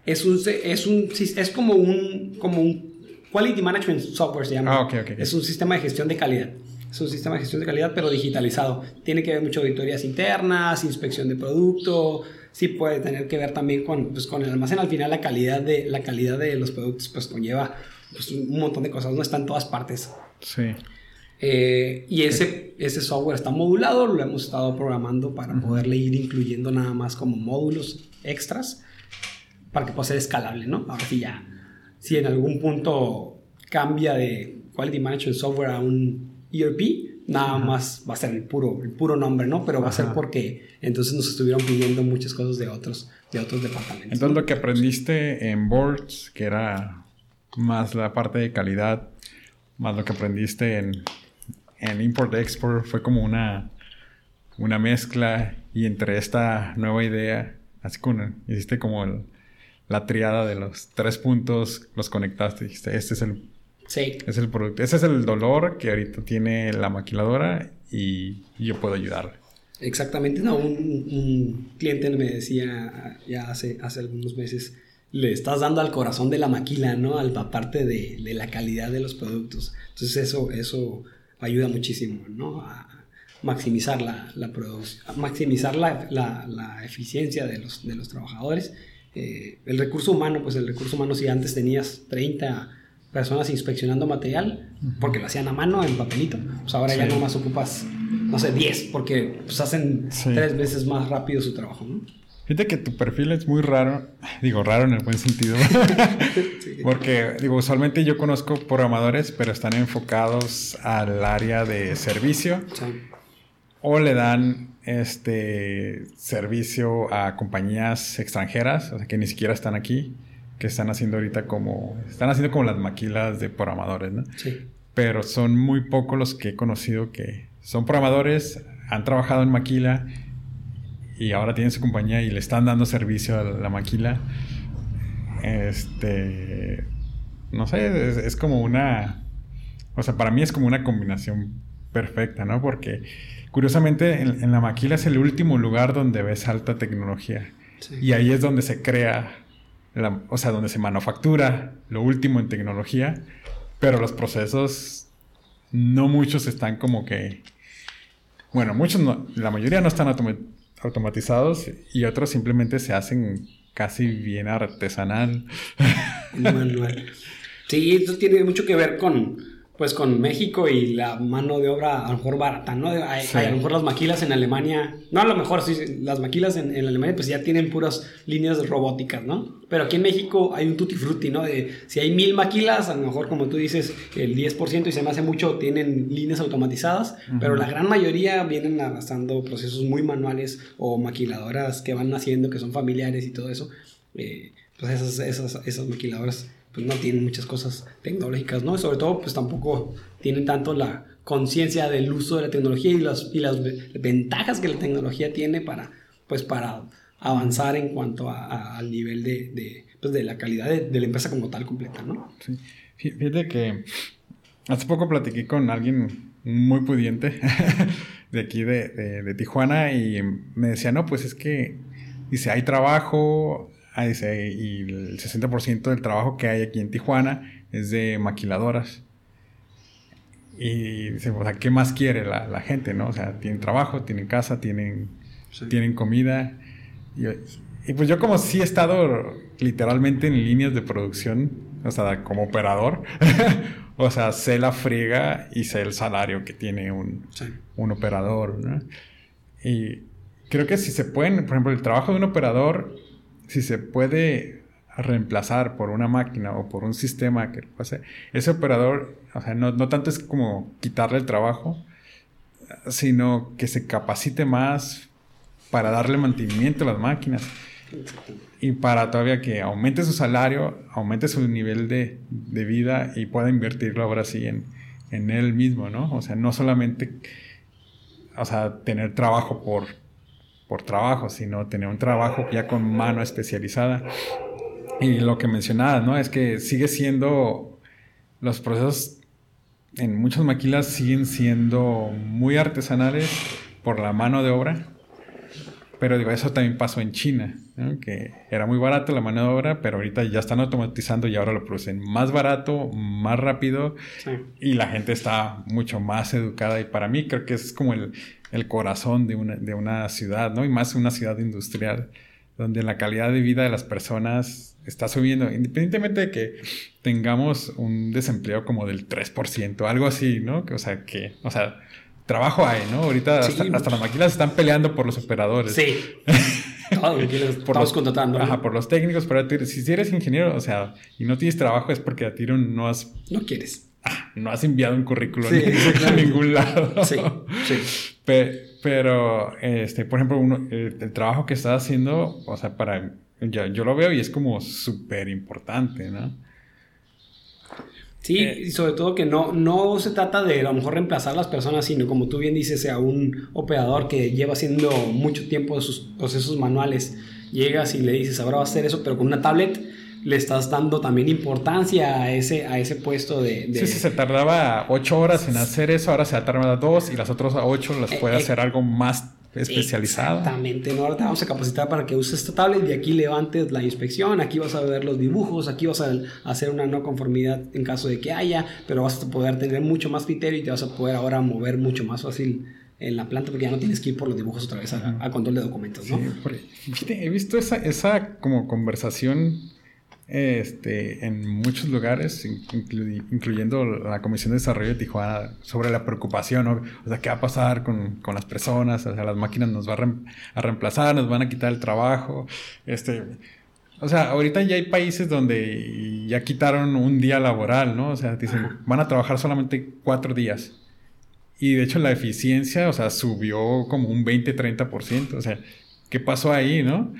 Es un, es un, es como un, como un Quality Management Software se llama. Ah, ok, ok. Es un sistema de gestión de calidad. Es un sistema de gestión de calidad, pero digitalizado. Tiene que ver mucho auditorías internas, inspección de producto, sí puede tener que ver también con, pues, con el almacén. Al final la calidad de, la calidad de los productos pues conlleva pues, un montón de cosas, no está en todas partes. Sí. Eh, y ese, ese software está modulado, lo hemos estado programando para poderle ir incluyendo nada más como módulos extras para que pueda ser escalable, ¿no? Ahora sí ya, si en algún punto cambia de Quality Management Software a un ERP, nada más va a ser el puro, el puro nombre, ¿no? Pero va a ser porque entonces nos estuvieron pidiendo muchas cosas de otros, de otros departamentos. Entonces lo que aprendiste en Boards, que era más la parte de calidad, más lo que aprendiste en, en Import-Export, fue como una, una mezcla y entre esta nueva idea así como hiciste como la triada de los tres puntos, los conectaste, dijiste, este es el, sí. es el producto, ese es el dolor que ahorita tiene la maquiladora y, yo puedo ayudarle. Exactamente, no, un, cliente me decía ya hace, hace algunos meses, le estás dando al corazón de la maquila, ¿no? Al parte de, de la calidad de los productos. Entonces eso, eso ayuda muchísimo, ¿no? A maximizar la, la producción, maximizar la, la, eficiencia de los, de los trabajadores. Eh, el recurso humano, pues el recurso humano si antes tenías 30 personas inspeccionando material, porque lo hacían a mano en papelito, pues ahora ya ya nomás ocupas, no sé, 10, porque pues hacen tres veces más rápido su trabajo, ¿no? Fíjate que tu perfil es muy raro, digo raro en el buen sentido, porque digo, usualmente yo conozco programadores, pero están enfocados al área de servicio. O le dan este servicio a compañías extranjeras, o sea, que ni siquiera están aquí, que están haciendo ahorita como, están haciendo como las maquilas de programadores, ¿no? Sí. Pero son muy pocos los que he conocido que son programadores, han trabajado en maquila y ahora tienen su compañía y le están dando servicio a la maquila. Este, no sé, es, como una, o sea, para mí es como una combinación perfecta, ¿no? Porque curiosamente en, la maquila es el último lugar donde ves alta tecnología. Y ahí es donde se crea, o sea, donde se manufactura lo último en tecnología, pero los procesos, no muchos están como que, bueno, muchos no, la mayoría no están automatizados y otros simplemente se hacen casi bien artesanal. Manual. Sí, esto tiene mucho que ver con, pues con México y la mano de obra a lo mejor barata, ¿no? Hay, a lo mejor las maquilas en Alemania, no a lo mejor, sí, las maquilas en, en, Alemania pues ya tienen puras líneas robóticas, ¿no? Pero aquí en México hay un tutti frutti, ¿no? De si hay mil maquilas, a lo mejor como tú dices, el 10% y se me hace mucho tienen líneas automatizadas, pero la gran mayoría vienen arrastrando procesos muy manuales o maquiladoras que van naciendo, que son familiares y todo eso. Eh, pues esas, esas, esas maquiladoras pues no tienen muchas cosas tecnológicas, ¿no? Y sobre todo, pues tampoco tienen tanto la conciencia del uso de la tecnología y las, y las ventajas que la tecnología tiene para, pues para avanzar en cuanto al nivel de, de, pues de la calidad de, la empresa como tal completa, ¿no? Sí. Fíjate que hace poco platiqué con alguien muy pudiente de aquí de, de, Tijuana y me decía, no, pues es que, dice, hay trabajo, y el 60% del trabajo que hay aquí en Tijuana es de maquiladoras. Y dice, o sea, ¿qué más quiere la, gente, no? O sea, tienen trabajo, tienen casa, tienen, tienen comida. Y, pues yo como sí he estado literalmente en líneas de producción, o sea, como operador, o sea, sé la friega y sé el salario que tiene un, un operador, ¿no? Y creo que si se pueden, por ejemplo, el trabajo de un operador si se puede reemplazar por una máquina o por un sistema que pase, ese operador, o sea, no, no tanto es como quitarle el trabajo, sino que se capacite más para darle mantenimiento a las máquinas y para todavía que aumente su salario, aumente su nivel de, de vida y pueda invertirlo ahora sí en, en, él mismo, ¿no? O sea, no solamente, o sea, tener trabajo por, por trabajo, sino tener un trabajo ya con mano especializada. Y lo que mencionabas, ¿no? Es que sigue siendo, los procesos en muchas maquilas siguen siendo muy artesanales por la mano de obra. Pero digo, eso también pasó en China, que era muy barato la mano de obra, pero ahorita ya están automatizando y ahora lo producen más barato, más rápido y la gente está mucho más educada. Y para mí creo que es como el, el corazón de una, de una ciudad, ¿no? Y más una ciudad industrial, donde la calidad de vida de las personas está subiendo, independientemente de que tengamos un desempleo como del 3%, algo así, ¿no? O sea, que, o sea, trabajo hay, ¿no? Ahorita hasta, las maquilas están peleando por los operadores. Sí. por los, contratando. Ajá, por los técnicos, pero si eres ingeniero, o sea, y no tienes trabajo es porque a tiro no has... No quieres. Ah, no has enviado un currículum a ningún lado. Sí, sí. pero, este, por ejemplo, uno, el, trabajo que estás haciendo, o sea, para, yo, yo lo veo y es como súper importante, ¿no? Sí, eh, y sobre todo que no, no se trata de a lo mejor reemplazar a las personas, sino como tú bien dices, a un operador que lleva haciendo mucho tiempo sus procesos manuales. Llegas y le dices, ahora va a hacer eso, pero con una tablet le estás dando también importancia a ese, a ese puesto de, Sí, sí, se tardaba ocho horas en hacer eso, ahora se ha tardado dos y las otras ocho las puede eh, hacer algo más especializado. Exactamente, ¿no? ahora te vamos a capacitar para que uses esta tablet y aquí levantes la inspección, aquí vas a ver los dibujos, aquí vas a hacer una no conformidad en caso de que haya, pero vas a poder tener mucho más criterio y te vas a poder ahora mover mucho más fácil en la planta porque ya no tienes que ir por los dibujos otra vez a, control de documentos, ¿no? Sí, he visto esa, esa como conversación este, en muchos lugares, incluyendo la Comisión de Desarrollo de Tijuana, sobre la preocupación, o sea, qué va a pasar con, con, las personas, o sea, las máquinas nos van a, reemplazar, nos van a quitar el trabajo, este... O sea, ahorita ya hay países donde ya quitaron un día laboral, ¿no? O sea, dicen, van a trabajar solamente cuatro días. Y de hecho la eficiencia, o sea, subió como un 20-30%. O sea, ¿qué pasó ahí, no?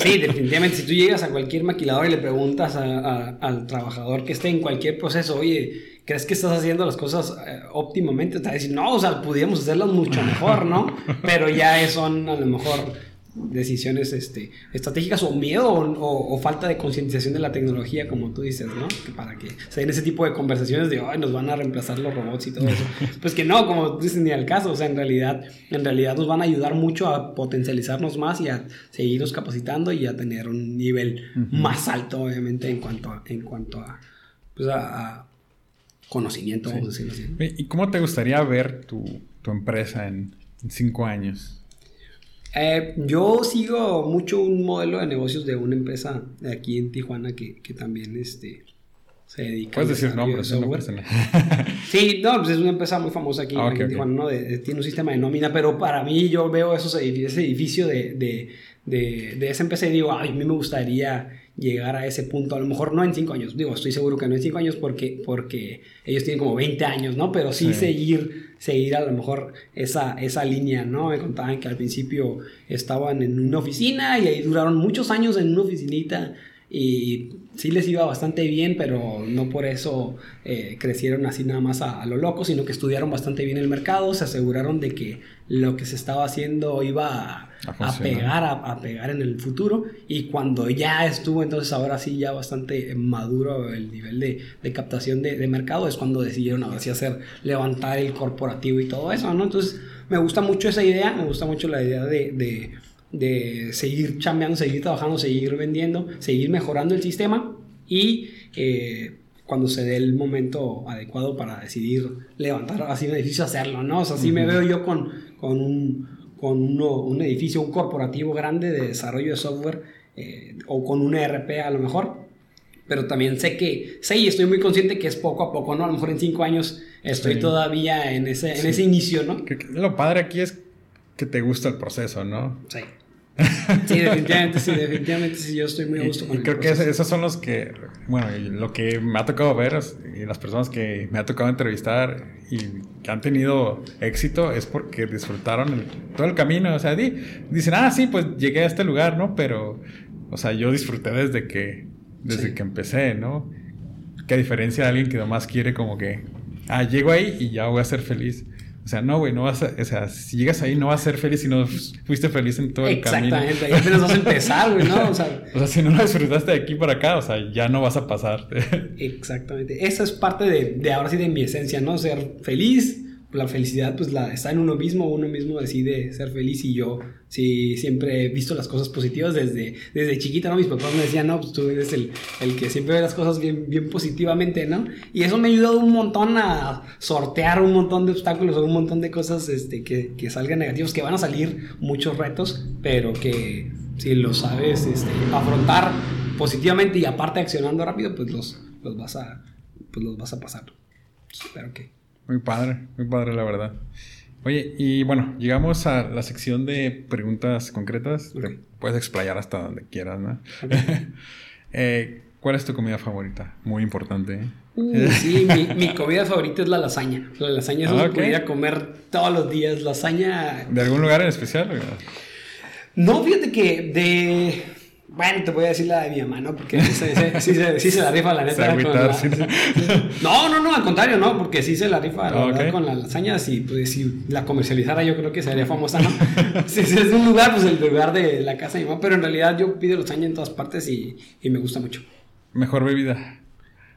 sí, definitivamente. Si tú llegas a cualquier maquilador y le preguntas al trabajador que esté en cualquier proceso, oye, ¿crees que estás haciendo las cosas eh, óptimamente? Te va a decir, no, o sea, pudiéramos hacerlas mucho mejor, ¿no? Pero ya son a lo mejor decisiones este, estratégicas o miedo o, falta de concientización de la tecnología, como tú dices, ¿no? Que para que se den ese tipo de conversaciones de, ay, nos van a reemplazar los robots y todo eso. pues que no, como dices, ni al caso, o sea, en realidad, en realidad nos van a ayudar mucho a potencializarnos más y a seguirnos capacitando y a tener un nivel más alto, obviamente, en cuanto a, en cuanto a, pues a, conocimiento, vamos a decirlo así. ¿Y cómo te gustaría ver tu, tu empresa en cinco años? Eh, yo sigo mucho un modelo de negocios de una empresa de aquí en Tijuana que, que también este, se dedica Puedes decir nombres, software. sí, no, pues es una empresa muy famosa aquí, ah, en Tijuana, ¿no? tiene un sistema de nómina, pero para mí yo veo esos ese edificio de, de, de, de esa empresa y digo, ay, a mí me gustaría llegar a ese punto, a lo mejor no en 5 años, digo, estoy seguro que no en 5 años porque, porque ellos tienen como 20 años, ¿no? Pero sí, seguir, seguir a lo mejor esa, esa línea, ¿no? Me contaban que al principio estaban en una oficina y ahí duraron muchos años en una oficinita y sí les iba bastante bien, pero no por eso eh, crecieron así nada más a, lo loco, sino que estudiaron bastante bien el mercado, se aseguraron de que lo que se estaba haciendo iba a, pegar, a, pegar en el futuro, y cuando ya estuvo entonces ahora sí ya bastante maduro el nivel de, captación de, mercado, es cuando decidieron ahora sí hacer, levantar el corporativo y todo eso, ¿no? Entonces me gusta mucho esa idea, me gusta mucho la idea de de seguir chambeando, seguir trabajando, seguir vendiendo, seguir mejorando el sistema y eh, cuando se dé el momento adecuado para decidir levantar así un edificio, hacerlo, ¿no? O sea, así me veo yo con, con, un, con un edificio, un corporativo grande de desarrollo de software eh, o con un ERP a lo mejor. Pero también sé que, sé y estoy muy consciente que es poco a poco, ¿no? A lo mejor en cinco años estoy todavía en ese, en ese inicio, ¿no? Lo padre aquí es que te gusta el proceso, ¿no? Sí. Sí, definitivamente, sí, definitivamente sí, yo estoy muy a gusto con y creo que esos son los que, bueno, lo que me ha tocado ver y las personas que me ha tocado entrevistar y que han tenido éxito es porque disfrutaron todo el camino, o sea, dicen, ah, sí, pues llegué a este lugar, ¿no? Pero, o sea, yo disfruté desde que, desde que empecé, ¿no? Que a diferencia de alguien que nomás quiere como que, ah, llego ahí y ya voy a ser feliz. O sea, no, güey, no vas a, o sea, si llegas ahí no vas a ser feliz si no fuiste feliz en todo el camino. Exactamente, ahí apenas vas a empezar, güey, ¿no? O sea, o sea, si no lo disfrutaste de aquí para acá, o sea, ya no vas a pasar. Exactamente, esa es parte de, de ahora sí de mi esencia, ¿no? Ser feliz, la felicidad pues la, está en uno mismo, uno mismo decide ser feliz y yo sí siempre he visto las cosas positivas desde, desde chiquita, ¿no? Mis papás me decían, no, pues tú eres el, el que siempre ve las cosas bien, bien positivamente, ¿no? Y eso me ha ayudado un montón a sortear un montón de obstáculos o un montón de cosas este, que, que salgan negativos, que van a salir muchos retos, pero que si lo sabes este, afrontar positivamente y aparte accionando rápido, pues los, los, vas, a, pues los vas a pasar. Espero que... Muy padre, muy padre la verdad. Oye, y bueno, llegamos a la sección de preguntas concretas. Te puedes explayar hasta donde quieras, ¿no? Eh, ¿Cuál es tu comida favorita? Muy importante. ¿eh? Uh, sí, mi, comida favorita es la lasaña. La lasaña es ah, okay. comer todos los días. Lasaña. ¿De algún lugar en especial? No, fíjate que de Bueno, te voy a decir la de mi mamá, ¿no? Porque sí, se- sí se- sí se la rifa, la neta. agüitar, la- sí, ¿no? No, no, al contrario, ¿no? Porque sí se la rifa la Ah, verdad, con las lasañas y pues si la comercializara yo creo que sería famosa, ¿no? si si es un lugar, pues el lugar de la casa de mi mamá, pero en realidad yo pido lasaña en todas partes y, y me gusta mucho. Mejor bebida.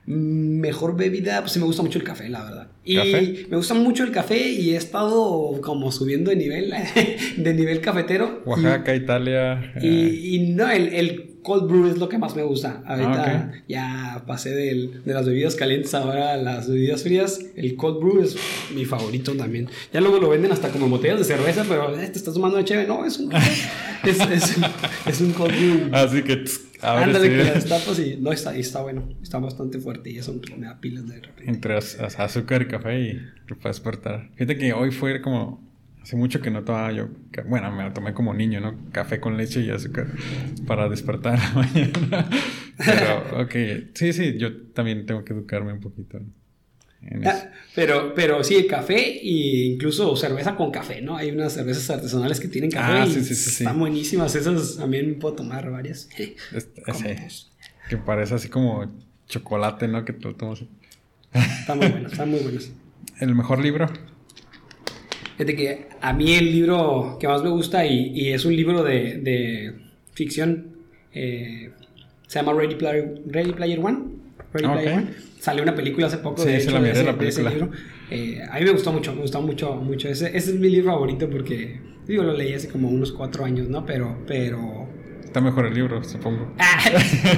Mejor bebida, pues sí me gusta mucho el café, la verdad. Y ¿Café? me gusta mucho el café y he estado como subiendo de nivel, de nivel cafetero. Y- Oaxaca, Italia. eh, Y, y no, el, el cold brew es lo que más me gusta. Ahorita Ah, ya pasé del- de las bebidas calientes ahora a las bebidas frías. El cold brew es mi favorito también. Ya luego lo venden hasta como en botellas de cerveza, pero eh, te estás tomando de chévere. No, es un, es, es, es un cold brew. Así que. a ver Ándale, si- que las tapas y no, está, y está bueno. Está bastante fuerte y eso me da pilas de repente. Entre az- az- azúcar y café y te puedes despertar. Fíjate que hoy fue como. Hace mucho que no tomaba yo. Bueno, me lo tomé como niño, ¿no? Café con leche y azúcar para despertar en la mañana. Pero, ok. Sí, sí, yo también tengo que educarme un poquito en. Ah, Pero, pero sí, el café e incluso cerveza con café, ¿no? Hay unas cervezas artesanales que tienen café Ah, y sí, sí, sí, están buenísimas. Esas también puedo tomar varias. Que parece así como chocolate, ¿no? Que tú tomas. Están muy buenas, están muy buenas. El mejor libro. Fíjate que a mí el libro que más me gusta y, y es un libro de, de ficción eh, se llama Ready Player, Ready Player One. Ready Ah, Player. One. Salió una película hace poco Sí, de, hecho, la de ese, la de ese película. libro. Eh, a mí me gustó mucho, me gustó mucho, mucho. Ese, ese es mi libro favorito porque, digo, lo leí hace como unos cuatro años, ¿no? Pero, pero Está mejor el libro, supongo. Ah,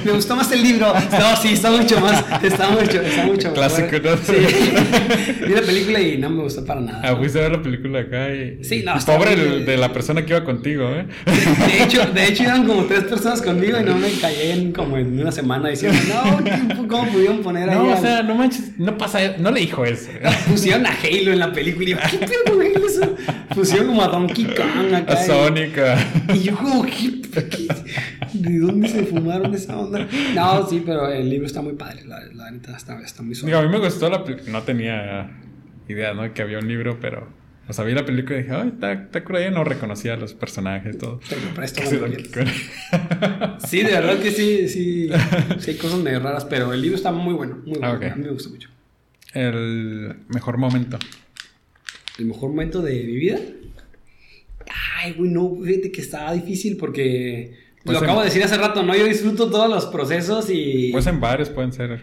me gustó más el libro. No, sí, está mucho más. Está mucho, está mucho Clásico. ¿no? Sí. Vi la película y no me gustó para nada. Ah, fuiste a ver la película acá y... Sí, no, Pobre el de la persona que iba contigo, ¿eh? De hecho, de hecho, iban como tres personas conmigo y no me callé en como en una semana diciendo, no, ¿qué- ¿cómo pudieron poner ahí? No, o sea, no manches, no pasa, no le dijo eso. Pusieron a Halo en la película y yo, ¿qué pedo con Halo? Eso? Pusieron como a Donkey Kong acá. A Sonic. Y yo como, ¿qué, qué- ¿de dónde se fumaron esa onda? No, sí, pero el libro está muy padre, la, la neta está, está muy suave. Digo, a mí me gustó la película. No tenía idea, ¿no? Que había un libro, pero... O sea, vi la película y dije, ay, está, está cura. Yo no reconocía a los personajes, todo. Te presto Sí, de verdad que sí, sí, sí hay cosas medio raras, pero el libro está muy bueno, muy bueno, Ah, a mí me gusta mucho. El mejor momento. ¿El mejor momento de mi vida? Ay, güey, no, fíjate que está difícil porque Pues lo acabo de decir hace rato, ¿no? Yo disfruto todos los procesos y... Pues en varios pueden ser.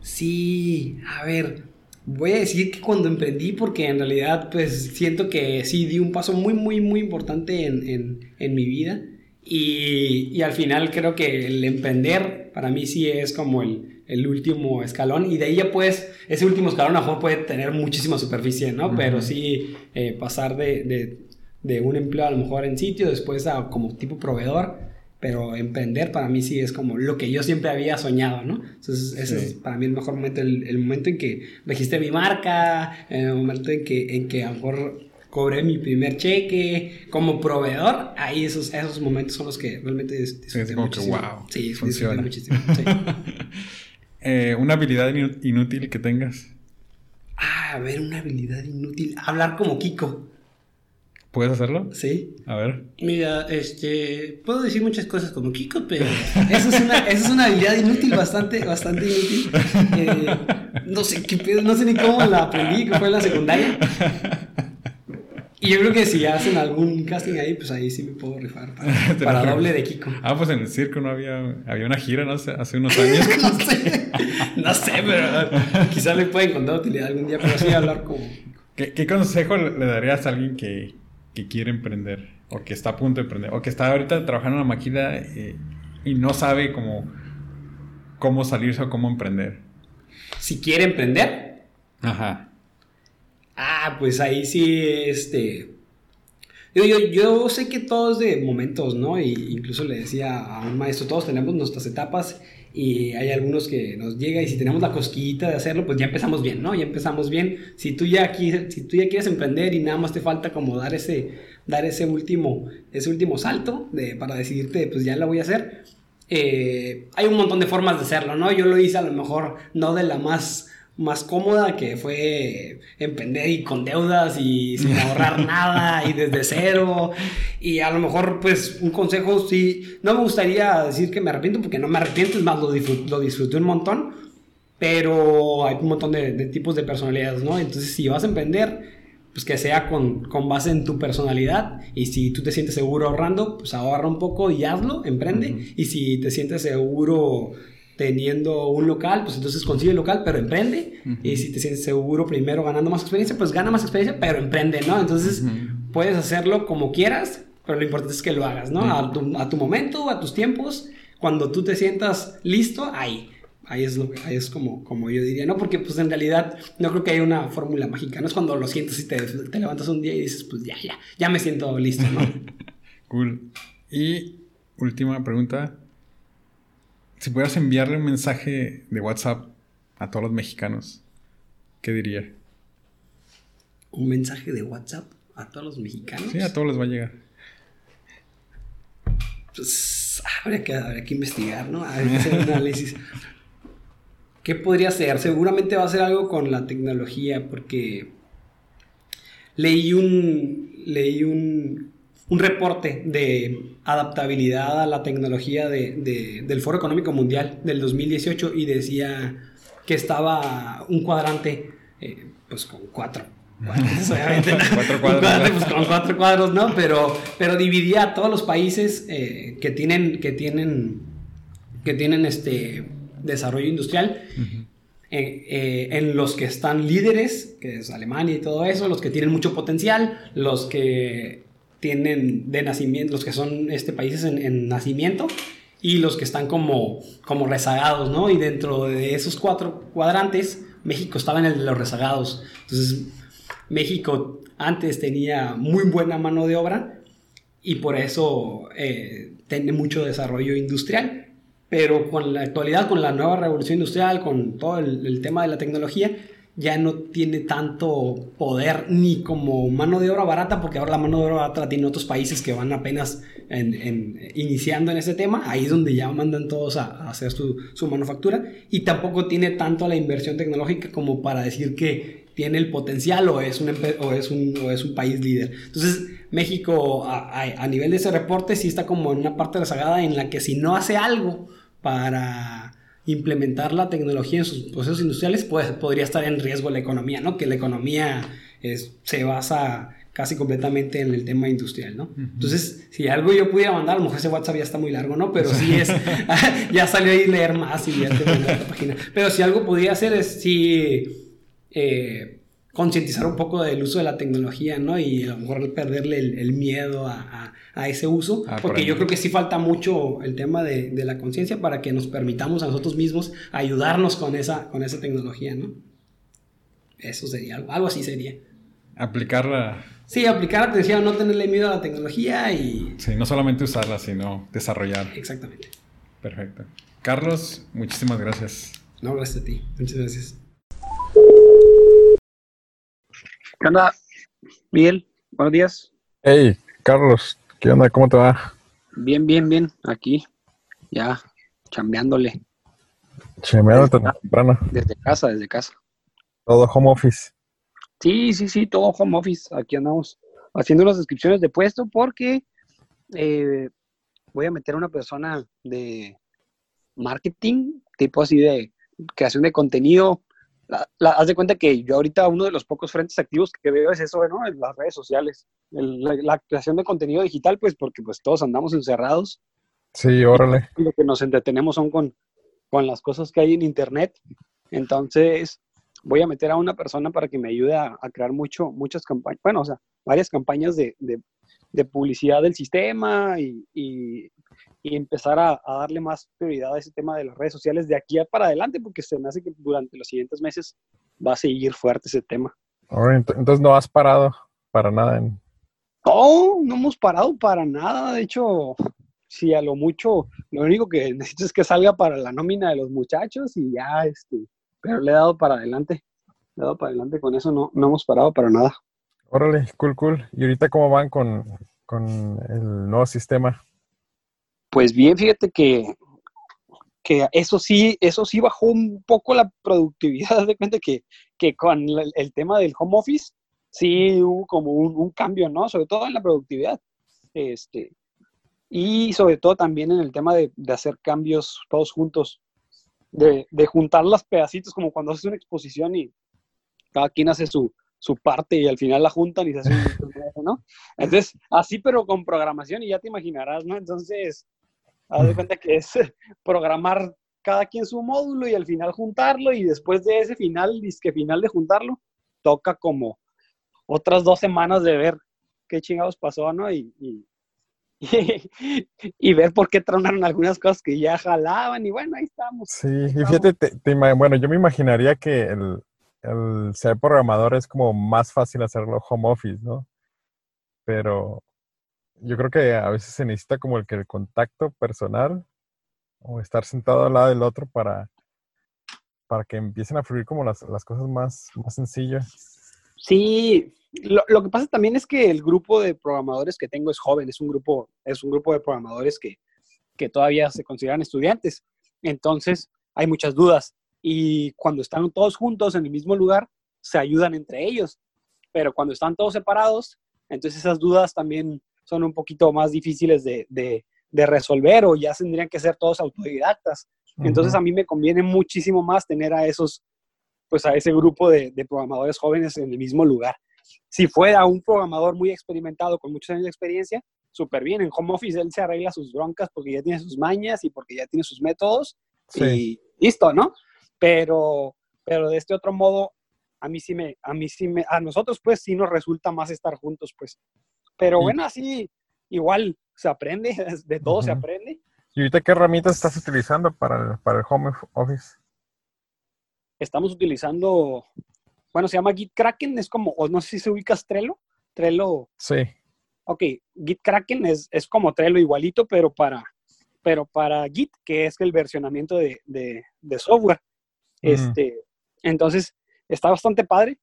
Sí, a ver, voy a decir que cuando emprendí, porque en realidad pues siento que sí di un paso muy, muy, muy importante en, en- en mi vida y, y al final creo que el emprender para mí sí es como el, el último escalón y de ahí ya pues ese último escalón a lo mejor puede tener muchísima superficie, ¿no? Ujú. Pero sí eh, pasar de, de- de un empleo a lo mejor en sitio, después a como tipo proveedor. Pero emprender para mí sí es como lo que yo siempre había soñado, ¿no? Entonces, ese Sí. es para mí el mejor momento, el, el momento en que registré mi marca, el momento en que, en que a lo mejor cobré mi primer cheque como proveedor, ahí esos, esos momentos son los que realmente disfruté como que, muchísimo. wow, Sí, funciona. muchísimo. sí. Eh, una habilidad inútil que tengas. Ah, a ver, una habilidad inútil. Hablar como Kiko, ¿Puedes hacerlo? ¿sí? A ver. Mira, este, puedo decir muchas cosas como Kiko, pero eso es una, eso es una habilidad inútil, bastante, bastante inútil. Eh, no sé qué no sé ni cómo la aprendí, que fue en la secundaria. Y yo creo que si hacen algún casting ahí, pues ahí sí me puedo rifar para, doble de Kiko. Ah, pues en el circo no había, había una gira, ¿no? Hace, hace unos años. No sé, no sé, pero quizás le pueda encontrar utilidad algún día, pero sí hablar como ¿Qué, qué consejo le darías a alguien que, que quiere emprender? O que está a punto de emprender. O que está ahorita trabajando en una máquina eh, y no sabe cómo, cómo salirse o cómo emprender. si quiere emprender, Ajá. Ah, pues ahí sí, este... Yo, yo, yo sé que todo es de momentos, ¿no? Y incluso le decía a un maestro, todos tenemos nuestras etapas y hay algunos que nos llega y si tenemos la cosquillita de hacerlo, pues ya empezamos bien, ¿no? Ya empezamos bien. Si tú ya, qui- si tú ya quieres emprender y nada más te falta como dar ese, dar ese último, ese último salto de, para decidirte, pues ya la voy a hacer, eh, hay un montón de formas de hacerlo, ¿no? Yo lo hice a lo mejor no de la más más cómoda que fue emprender y con deudas y sin ahorrar nada y desde cero. Y a lo mejor, pues, un consejo, sí, no me gustaría decir que me arrepiento porque no me arrepiento, es más, lo, lo disfruté un montón, pero hay un montón de, de, tipos de personalidades, ¿no? Entonces, si vas a emprender, pues que sea con, con, base en tu personalidad y si tú te sientes seguro ahorrando, pues ahorra un poco y hazlo, emprende. Y si te sientes seguro teniendo un local, pues entonces consigue el local, pero emprende. Y si te sientes seguro primero ganando más experiencia, pues gana más experiencia, pero emprende, ¿no? Entonces puedes hacerlo como quieras, pero lo importante es que lo hagas, ¿no? a, tu, a, tu, momento, a tus tiempos, cuando tú te sientas listo, ahí. Ahí es, lo, ahí es como, como yo diría, ¿no? Porque pues en realidad no creo que haya una fórmula mágica, no es cuando lo sientes y te, te levantas un día y dices, pues ya, ya, ya me siento listo, ¿no? cool. Y última pregunta, si pudieras enviarle un mensaje de WhatsApp a todos los mexicanos, ¿qué diría? ¿Un mensaje de WhatsApp a todos los mexicanos? Sí, a todos les va a llegar. Pues habría que, que investigar, ¿no? Habría que hacer un análisis. ¿Qué podría ser? Seguramente va a ser algo con la tecnología, porque leí un, leí un un reporte de adaptabilidad a la tecnología de, del Foro Económico Mundial del 2018 y decía que estaba un cuadrante eh, pues con cuatro. Cuadros, obviamente, cuatro cuadros. pues, con cuatro cuadros, ¿no? Pero, pero dividía a todos los países eh, que tienen, que tienen, que tienen este desarrollo industrial. Eh, en los que están líderes, que es Alemania y todo eso, los que tienen mucho potencial, los que tienen de nacimiento, los que son este, países en, nacimiento y los que están como, como rezagados, ¿no? Y dentro de esos cuatro cuadrantes, México estaba en el de los rezagados. Entonces, México antes tenía muy buena mano de obra y por eso eh, tiene mucho desarrollo industrial. Pero con la actualidad, con la nueva revolución industrial, con todo el tema de la tecnología, ya no tiene tanto poder ni como mano de obra barata, porque ahora la mano de obra barata tiene otros países que van apenas en, iniciando en ese tema, ahí es donde ya mandan todos a, hacer su, manufactura, y tampoco tiene tanto la inversión tecnológica como para decir que tiene el potencial o es un, o es un, o es un país líder. Entonces, México a, a nivel de ese reporte sí está como en una parte rezagada en la que si no hace algo para implementar la tecnología en sus procesos industriales, pues podría estar en riesgo la economía, ¿no? Que la economía se basa casi completamente en el tema industrial, ¿no? Entonces, si algo yo pudiera mandar, a lo mejor ese WhatsApp ya está muy largo, ¿no? Pero sí es, ya salió ahí leer más y ya te la página. Pero si algo podría hacer es sí eh, concientizar un poco del uso de la tecnología, ¿no? Y a lo mejor perderle el, miedo a, ese uso, ah, porque yo creo que sí falta mucho el tema de, la conciencia para que nos permitamos a nosotros mismos ayudarnos con esa, con esa tecnología, ¿no? Eso sería algo, algo así sería. Aplicarla. Sí, aplicar atención, no tenerle miedo a la tecnología y... Sí, no solamente usarla, sino desarrollar. Exactamente. Perfecto. Carlos, muchísimas gracias. No, gracias a ti. Muchas gracias. ¿Qué onda, Miguel? Buenos días. Hey, Carlos, ¿qué onda? ¿Cómo te va? Bien, bien, bien. Aquí, ya, chambeándole. Chambeándote temprano. Desde casa, desde casa. Todo home office. Sí, sí, sí, todo home office. Aquí andamos haciendo unas descripciones de puesto porque eh, voy a meter a una persona de marketing, tipo así de creación de contenido haz de cuenta que yo ahorita uno de los pocos frentes activos que veo es eso, ¿no? En las redes sociales, la, creación de contenido digital, pues porque pues todos andamos encerrados. Sí, órale. Lo que nos entretenemos son con, con las cosas que hay en internet. Entonces, voy a meter a una persona para que me ayude a, crear mucho, muchas campañas, bueno, o sea, varias campañas de, de, publicidad del sistema y, y empezar a, darle más prioridad a ese tema de las redes sociales de aquí para adelante, porque se me hace que durante los siguientes meses va a seguir fuerte ese tema. entonces no has parado para nada. En... No, no hemos parado para nada. De hecho, si a lo mucho, lo único que necesito es que salga para la nómina de los muchachos y ya, este, pero le he dado para adelante. Le he dado para adelante con eso, no, no hemos parado para nada. Órale, cool, cool. ¿Y ahorita cómo van con, con el nuevo sistema? Pues bien, fíjate que que eso sí, eso sí bajó un poco la productividad, de cuenta que, que con el, tema del home office sí hubo como un, cambio, ¿no? Sobre todo en la productividad. Este, y sobre todo también en el tema de, hacer cambios todos juntos, de, de, juntar los pedacitos, como cuando haces una exposición y cada quien hace su, su parte y al final la juntan y se hace un, ¿no? Entonces, así pero con programación y ya te imaginarás, ¿no? Entonces, haz de cuenta que es programar cada quien su módulo y al final juntarlo y después de ese final, disque final de juntarlo, toca como otras dos semanas de ver qué chingados pasó, ¿no? Y, y, y, ver por qué tronaron algunas cosas que ya jalaban y bueno, ahí estamos. Sí, y fíjate, bueno, yo me imaginaría que el, el ser programador es como más fácil hacerlo home office, ¿no? Pero yo creo que a veces se necesita como el que el contacto personal o estar sentado al lado del otro para, para que empiecen a fluir como las, las cosas más, más sencillas. Sí, lo, lo, que pasa también es que el grupo de programadores que tengo es joven, es un grupo, es un grupo de programadores que, que todavía se consideran estudiantes. Entonces, hay muchas dudas y cuando están todos juntos en el mismo lugar, se ayudan entre ellos. Pero cuando están todos separados, entonces esas dudas también son un poquito más difíciles de, de, de resolver o ya tendrían que ser todos autodidactas. Entonces a mí me conviene muchísimo más tener a esos, pues a ese grupo de, de, programadores jóvenes en el mismo lugar. Si fuera un programador muy experimentado con muchos años de experiencia, súper bien. En home office él se arregla sus broncas porque ya tiene sus mañas y porque ya tiene sus métodos y listo, ¿no? pero, pero de este otro modo, a mí sí me, a mí sí me, a nosotros pues sí nos resulta más estar juntos, pues. Pero bueno, así igual se aprende, de todo se aprende. ¿Y ahorita qué herramientas estás utilizando para el, para el home office? Estamos utilizando, bueno, se llama GitKraken, es como, o no sé si se ubica Trello. Trello. Sí. Ok, GitKraken es, es como Trello igualito, pero para, pero para Git, que es el versionamiento de, de, de software. Este, entonces, está bastante padre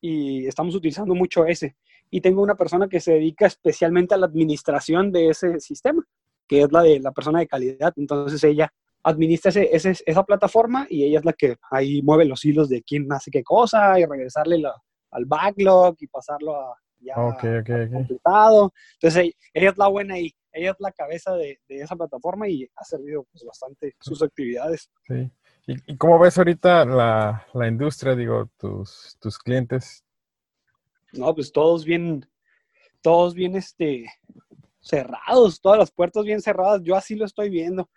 y estamos utilizando mucho ese. Y tengo una persona que se dedica especialmente a la administración de ese sistema, que es la de la persona de calidad. Entonces, ella administra ese, esa plataforma y ella es la que ahí mueve los hilos de quién hace qué cosa y regresarle al backlog y pasarlo a ya completado. Entonces, ella es la buena ahí. Ella es la cabeza de, de esa plataforma y ha servido pues, bastante sus actividades. Sí. ¿Y, cómo ves ahorita la, la, industria, digo, tus, tus clientes? No, pues todos bien, todos bien, este, cerrados, todas las puertas bien cerradas. Yo así lo estoy viendo.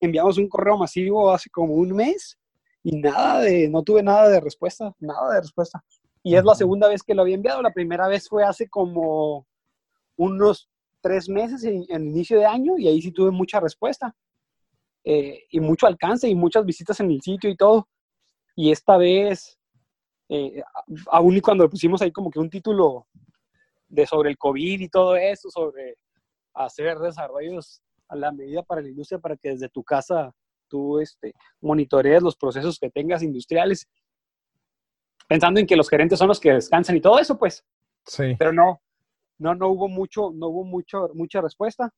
Enviamos un correo masivo hace como un mes y nada de, no tuve nada de respuesta, nada de respuesta. Y es la segunda vez que lo había enviado. La primera vez fue hace como unos tres meses en, en inicio de año y ahí sí tuve mucha respuesta. Eh, y mucho alcance y muchas visitas en el sitio y todo. Y esta vez, eh, aún y cuando pusimos ahí como que un título de sobre el COVID y todo eso, sobre hacer desarrollos a la medida para la industria para que desde tu casa tú este, monitorees los procesos que tengas industriales, pensando en que los gerentes son los que descansan y todo eso, pues. Sí. Pero no, no, no hubo mucho, no hubo mucho, mucha respuesta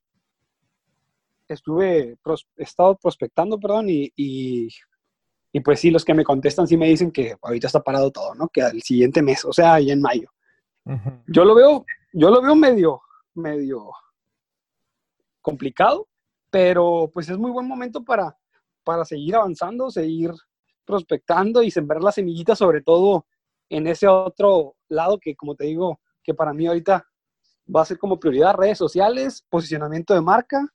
estuve, he estado prospectando, perdón, y, y, pues sí, los que me contestan sí me dicen que ahorita está parado todo, ¿no? Que al siguiente mes, o sea, ahí en mayo. Yo lo veo, yo lo veo medio, medio complicado, pero pues es muy buen momento para, para seguir avanzando, seguir prospectando y sembrar las semillitas, sobre todo en ese otro lado que, como te digo, que para mí ahorita va a ser como prioridad redes sociales, posicionamiento de marca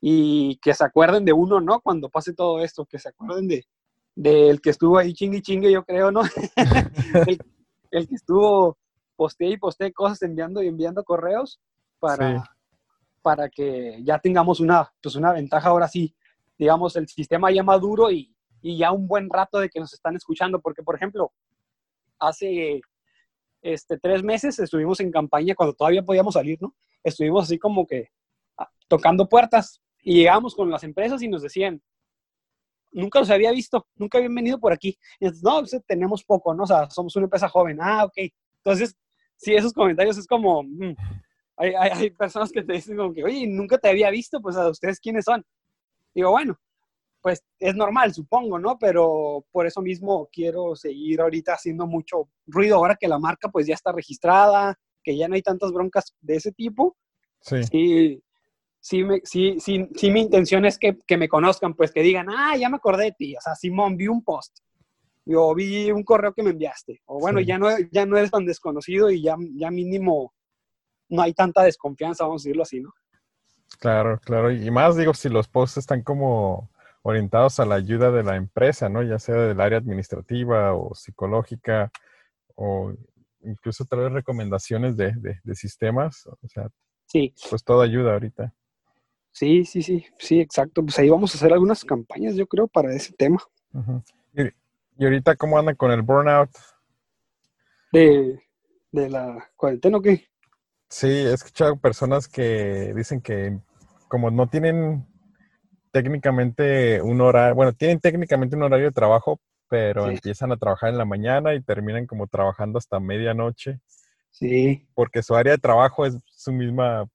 y que se acuerden de uno, ¿no? Cuando pase todo esto, que se acuerden de del que estuvo ahí chingue chingue, yo creo, ¿no? el, que estuvo posteé y posteé cosas enviando y enviando correos para, para que ya tengamos una, pues una ventaja ahora sí, digamos, el sistema ya maduro y, y ya un buen rato de que nos están escuchando, porque por ejemplo, hace este, tres meses estuvimos en campaña cuando todavía podíamos salir, ¿no? Estuvimos así como que ah, tocando puertas y llegamos con las empresas y nos decían, nunca los había visto, nunca habían venido por aquí. Y entonces, no, pues, tenemos poco, ¿no? O sea, somos una empresa joven. Ah, ok. Entonces, sí, esos comentarios es como, mm, hay, hay, hay, personas que te dicen como que, oye, nunca te había visto, pues a ustedes quiénes son. Digo, bueno, pues es normal, supongo, ¿no? Pero por eso mismo quiero seguir ahorita haciendo mucho ruido ahora que la marca pues ya está registrada, que ya no hay tantas broncas de ese tipo. Sí. Sí, sí, me, sí, sí, sí mi intención es que, que me conozcan, pues que digan, ah, ya me acordé de ti, o sea, Simón, vi un post, yo vi un correo que me enviaste, o bueno, Sí. ya, no, ya no eres tan desconocido y ya, ya mínimo no hay tanta desconfianza, vamos a decirlo así, ¿no? Claro, claro. Y más digo, si los posts están como orientados a la ayuda de la empresa, ¿no? Ya sea del área administrativa o psicológica o incluso traer recomendaciones de, de, de sistemas. O sea, Sí, pues todo ayuda ahorita. Sí, sí, sí, sí, exacto. Pues ahí vamos a hacer algunas campañas, yo creo, para ese tema. Y, y ahorita, ¿cómo andan con el burnout? de, de la cuarentena, ¿o qué? Sí, he escuchado personas que dicen que como no tienen técnicamente un horario, bueno, tienen técnicamente un horario de trabajo, pero Sí. empiezan a trabajar en la mañana y terminan como trabajando hasta medianoche, Sí, porque su área de trabajo es su misma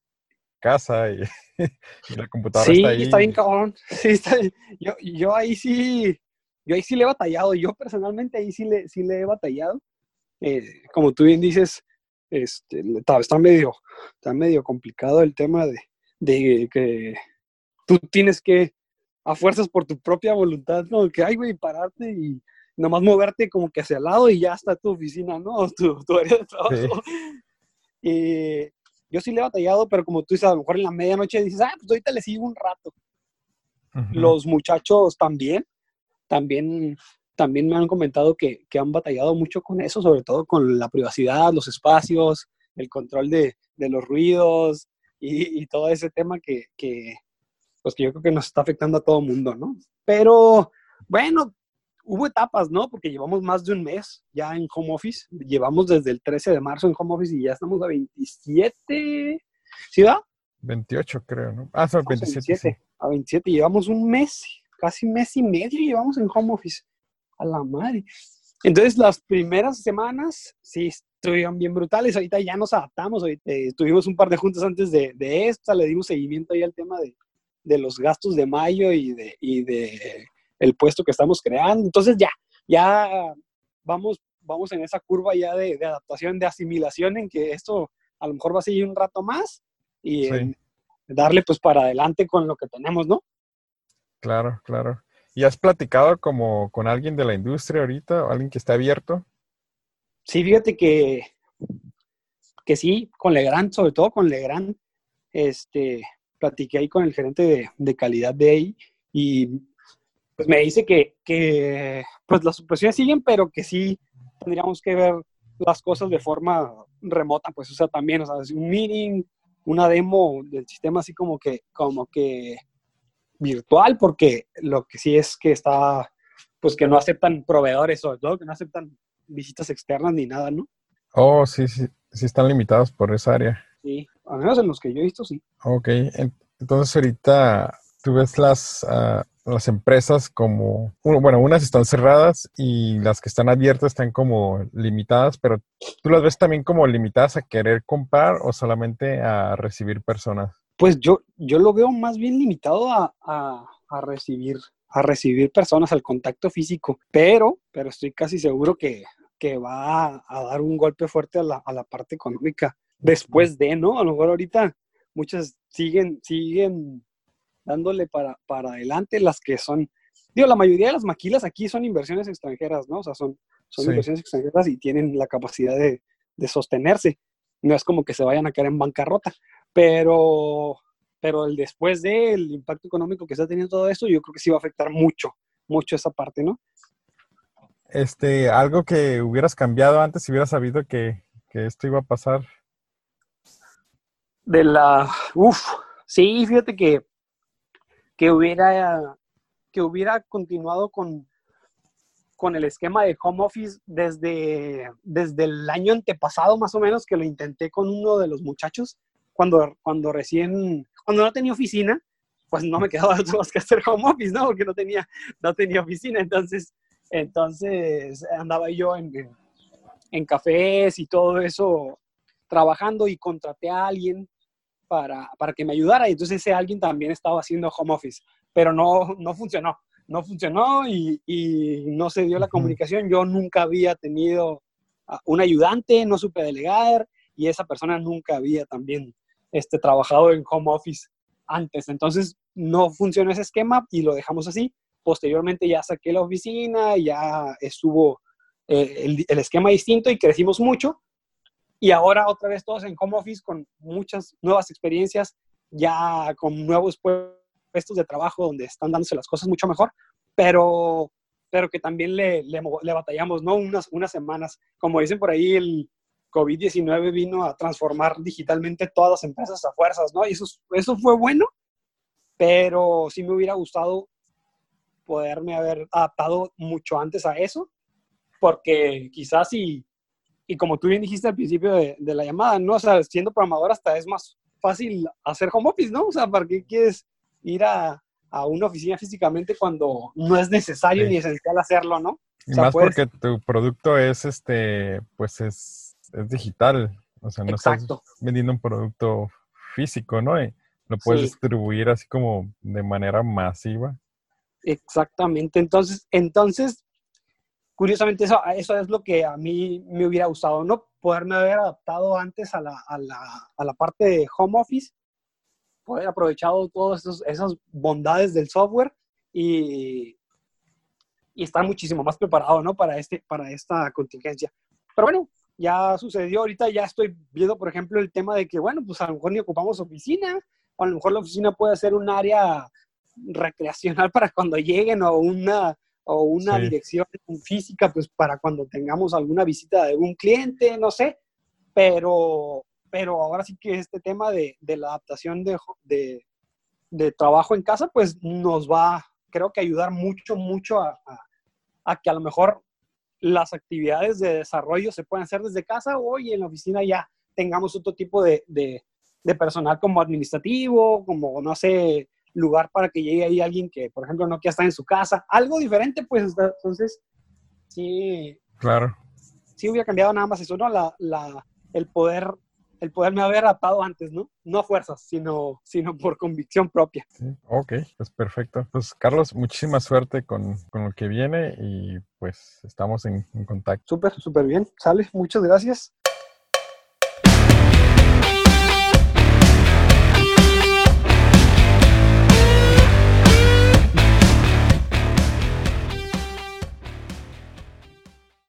casa y, y la computadora sí, está ahí. está bien cabrón. Sí, está bien. Yo, yo ahí sí, yo ahí sí le he batallado. Yo personalmente ahí sí le, sí le he batallado. Eh, como tú bien dices, este, está, está medio, está medio complicado el tema de, de que tú tienes que, a fuerzas por tu propia voluntad, ¿no? Que hay, güey, pararte y nomás moverte como que hacia el lado y ya está tu oficina, ¿no? Tu, tu área de trabajo. Eh, yo sí le he batallado, pero como tú dices, a lo mejor en la medianoche dices, ah, pues ahorita le sigo un rato. Ujú. Los muchachos también, también, también me han comentado que, que han batallado mucho con eso, sobre todo con la privacidad, los espacios, el control de, de los ruidos y, y todo ese tema que, que, pues que yo creo que nos está afectando a todo el mundo, ¿no? Pero bueno, hubo etapas, ¿no? Porque llevamos más de un mes ya en home office, llevamos desde el 13 de marzo en home office y ya estamos a 27, ¿sí va? 28 creo, ¿no? Ah, son Vamos a 27. sí. A 27, llevamos un mes, casi mes y medio llevamos en home office. A la madre. Entonces, las primeras semanas sí estuvieron bien brutales. Ahorita ya nos adaptamos. Ahorita, eh, tuvimos un par de juntas antes de, de esta, le dimos seguimiento ahí al tema de, de los gastos de mayo y de, y de el puesto que estamos creando. Entonces, ya, ya vamos, vamos en esa curva ya de, de adaptación, de asimilación, en que esto a lo mejor va a seguir un rato más y Sí. darle pues para adelante con lo que tenemos, ¿no? Claro, claro. ¿Y has platicado como con alguien de la industria ahorita, o alguien que esté abierto? Sí, fíjate que, que sí, con Legrand, sobre todo con Legrand, este, platiqué ahí con el gerente de, de calidad de ahí y pues me dice que, que pues las supresiones siguen, pero que sí tendríamos que ver las cosas de forma remota, pues, o sea, también, o sea, es un meeting, una demo del sistema así como que, como que virtual, porque lo que sí es que está, pues que no aceptan proveedores, sobre todo que no aceptan visitas externas ni nada, ¿no? Oh, sí, sí, sí están limitados por esa área. Sí, al menos en los que yo he visto, sí. Ok, en- entonces ahorita tú ves las, ah, las empresas como, bueno, unas están cerradas y las que están abiertas están como limitadas, pero tú las ves también como limitadas a querer comprar o solamente a recibir personas. Pues yo, yo lo veo más bien limitado a, a- a recibir, a recibir personas, al contacto físico, pero, pero estoy casi seguro que, que va a, a dar un golpe fuerte a la, a la parte económica después de, ¿no? A lo mejor ahorita muchas siguen, siguen dándole para, para adelante las que son, digo, la mayoría de las maquilas aquí son inversiones extranjeras, ¿no? O sea, son, son Sí. inversiones extranjeras y tienen la capacidad de, de sostenerse. No es como que se vayan a caer en bancarrota, pero, pero el después del impacto económico que está teniendo todo esto, yo creo que sí va a afectar mucho, mucho esa parte, ¿no? Este, algo que hubieras cambiado antes si hubieras sabido que, que esto iba a pasar. De la, uff, sí, fíjate que, que hubiera, que hubiera continuado con, con el esquema de home office desde, desde el año antepasado, más o menos, que lo intenté con uno de los muchachos, cuando, cuando recién, cuando no tenía oficina, pues no me quedaba otra más que hacer home office, ¿no? Porque no tenía, no tenía oficina, entonces, entonces andaba yo en, en, en cafés y todo eso, trabajando y contraté a alguien para, para que me ayudara, y entonces ese alguien también estaba haciendo home office, pero no, no funcionó. no funcionó y, no se dio la comunicación. Yo nunca había tenido un ayudante, no supe delegar y esa persona nunca había también este, trabajado en home office antes. Entonces no funcionó ese esquema y lo dejamos así. Posteriormente ya saqué la oficina, ya estuvo eh, el, el, esquema distinto y crecimos mucho. Y ahora otra vez todos en home office con muchas nuevas experiencias, ya con nuevos puestos de trabajo donde están dándose las cosas mucho mejor, pero, pero que también le, le, le batallamos, ¿no? Unas, unas semanas. Como dicen por ahí, el, COVID-19 vino a transformar digitalmente todas las empresas a fuerzas, ¿no? Y eso, eso fue bueno, pero sí me hubiera gustado poderme haber adaptado mucho antes a eso, porque quizás y, y como tú bien dijiste al principio de, de, la llamada, ¿no? O sea, siendo programador hasta es más fácil hacer home office, ¿no? O sea, ¿para qué quieres ir a, a una oficina físicamente cuando no es necesario ni esencial hacerlo, ¿no? Y más porque tu producto es, este, pues es es digital, o sea, no estás vendiendo un producto físico, ¿no? Y lo puedes distribuir así como de manera masiva. Exactamente, entonces, entonces, curiosamente eso, eso es lo que a mí me hubiera gustado, ¿no? Poderme haber adaptado antes a la, a la, a la parte de home office, poder aprovechado todas esas bondades del software y, y estar muchísimo más preparado, ¿no? Para, este, para esta contingencia. Pero bueno, ya sucedió, ahorita ya estoy viendo, por ejemplo, el tema de que, bueno, pues a lo mejor ni ocupamos oficina, o a lo mejor la oficina puede ser un área recreacional para cuando lleguen o una, o una dirección física, pues para cuando tengamos alguna visita de algún cliente, no sé, pero, pero ahora sí que este tema de, de la adaptación de, de, de, trabajo en casa, pues nos va, creo que ayudar mucho, mucho a, a, a que a lo mejor las actividades de desarrollo se pueden hacer desde casa o en la oficina ya tengamos otro tipo de, de, personal como administrativo, como, no sé, lugar para que llegue ahí alguien que, por ejemplo, no quiera estar en su casa. Algo diferente, pues entonces, sí. Claro. Sí hubiera cambiado nada más eso, ¿no? La, la, el poder el poderme haber atado antes, ¿no? No a fuerzas, sino, sino por convicción propia. ok, pues perfecto. Pues Carlos, muchísima suerte con, con lo que viene y pues estamos en, en contacto. Súper, súper bien. Sale, muchas gracias.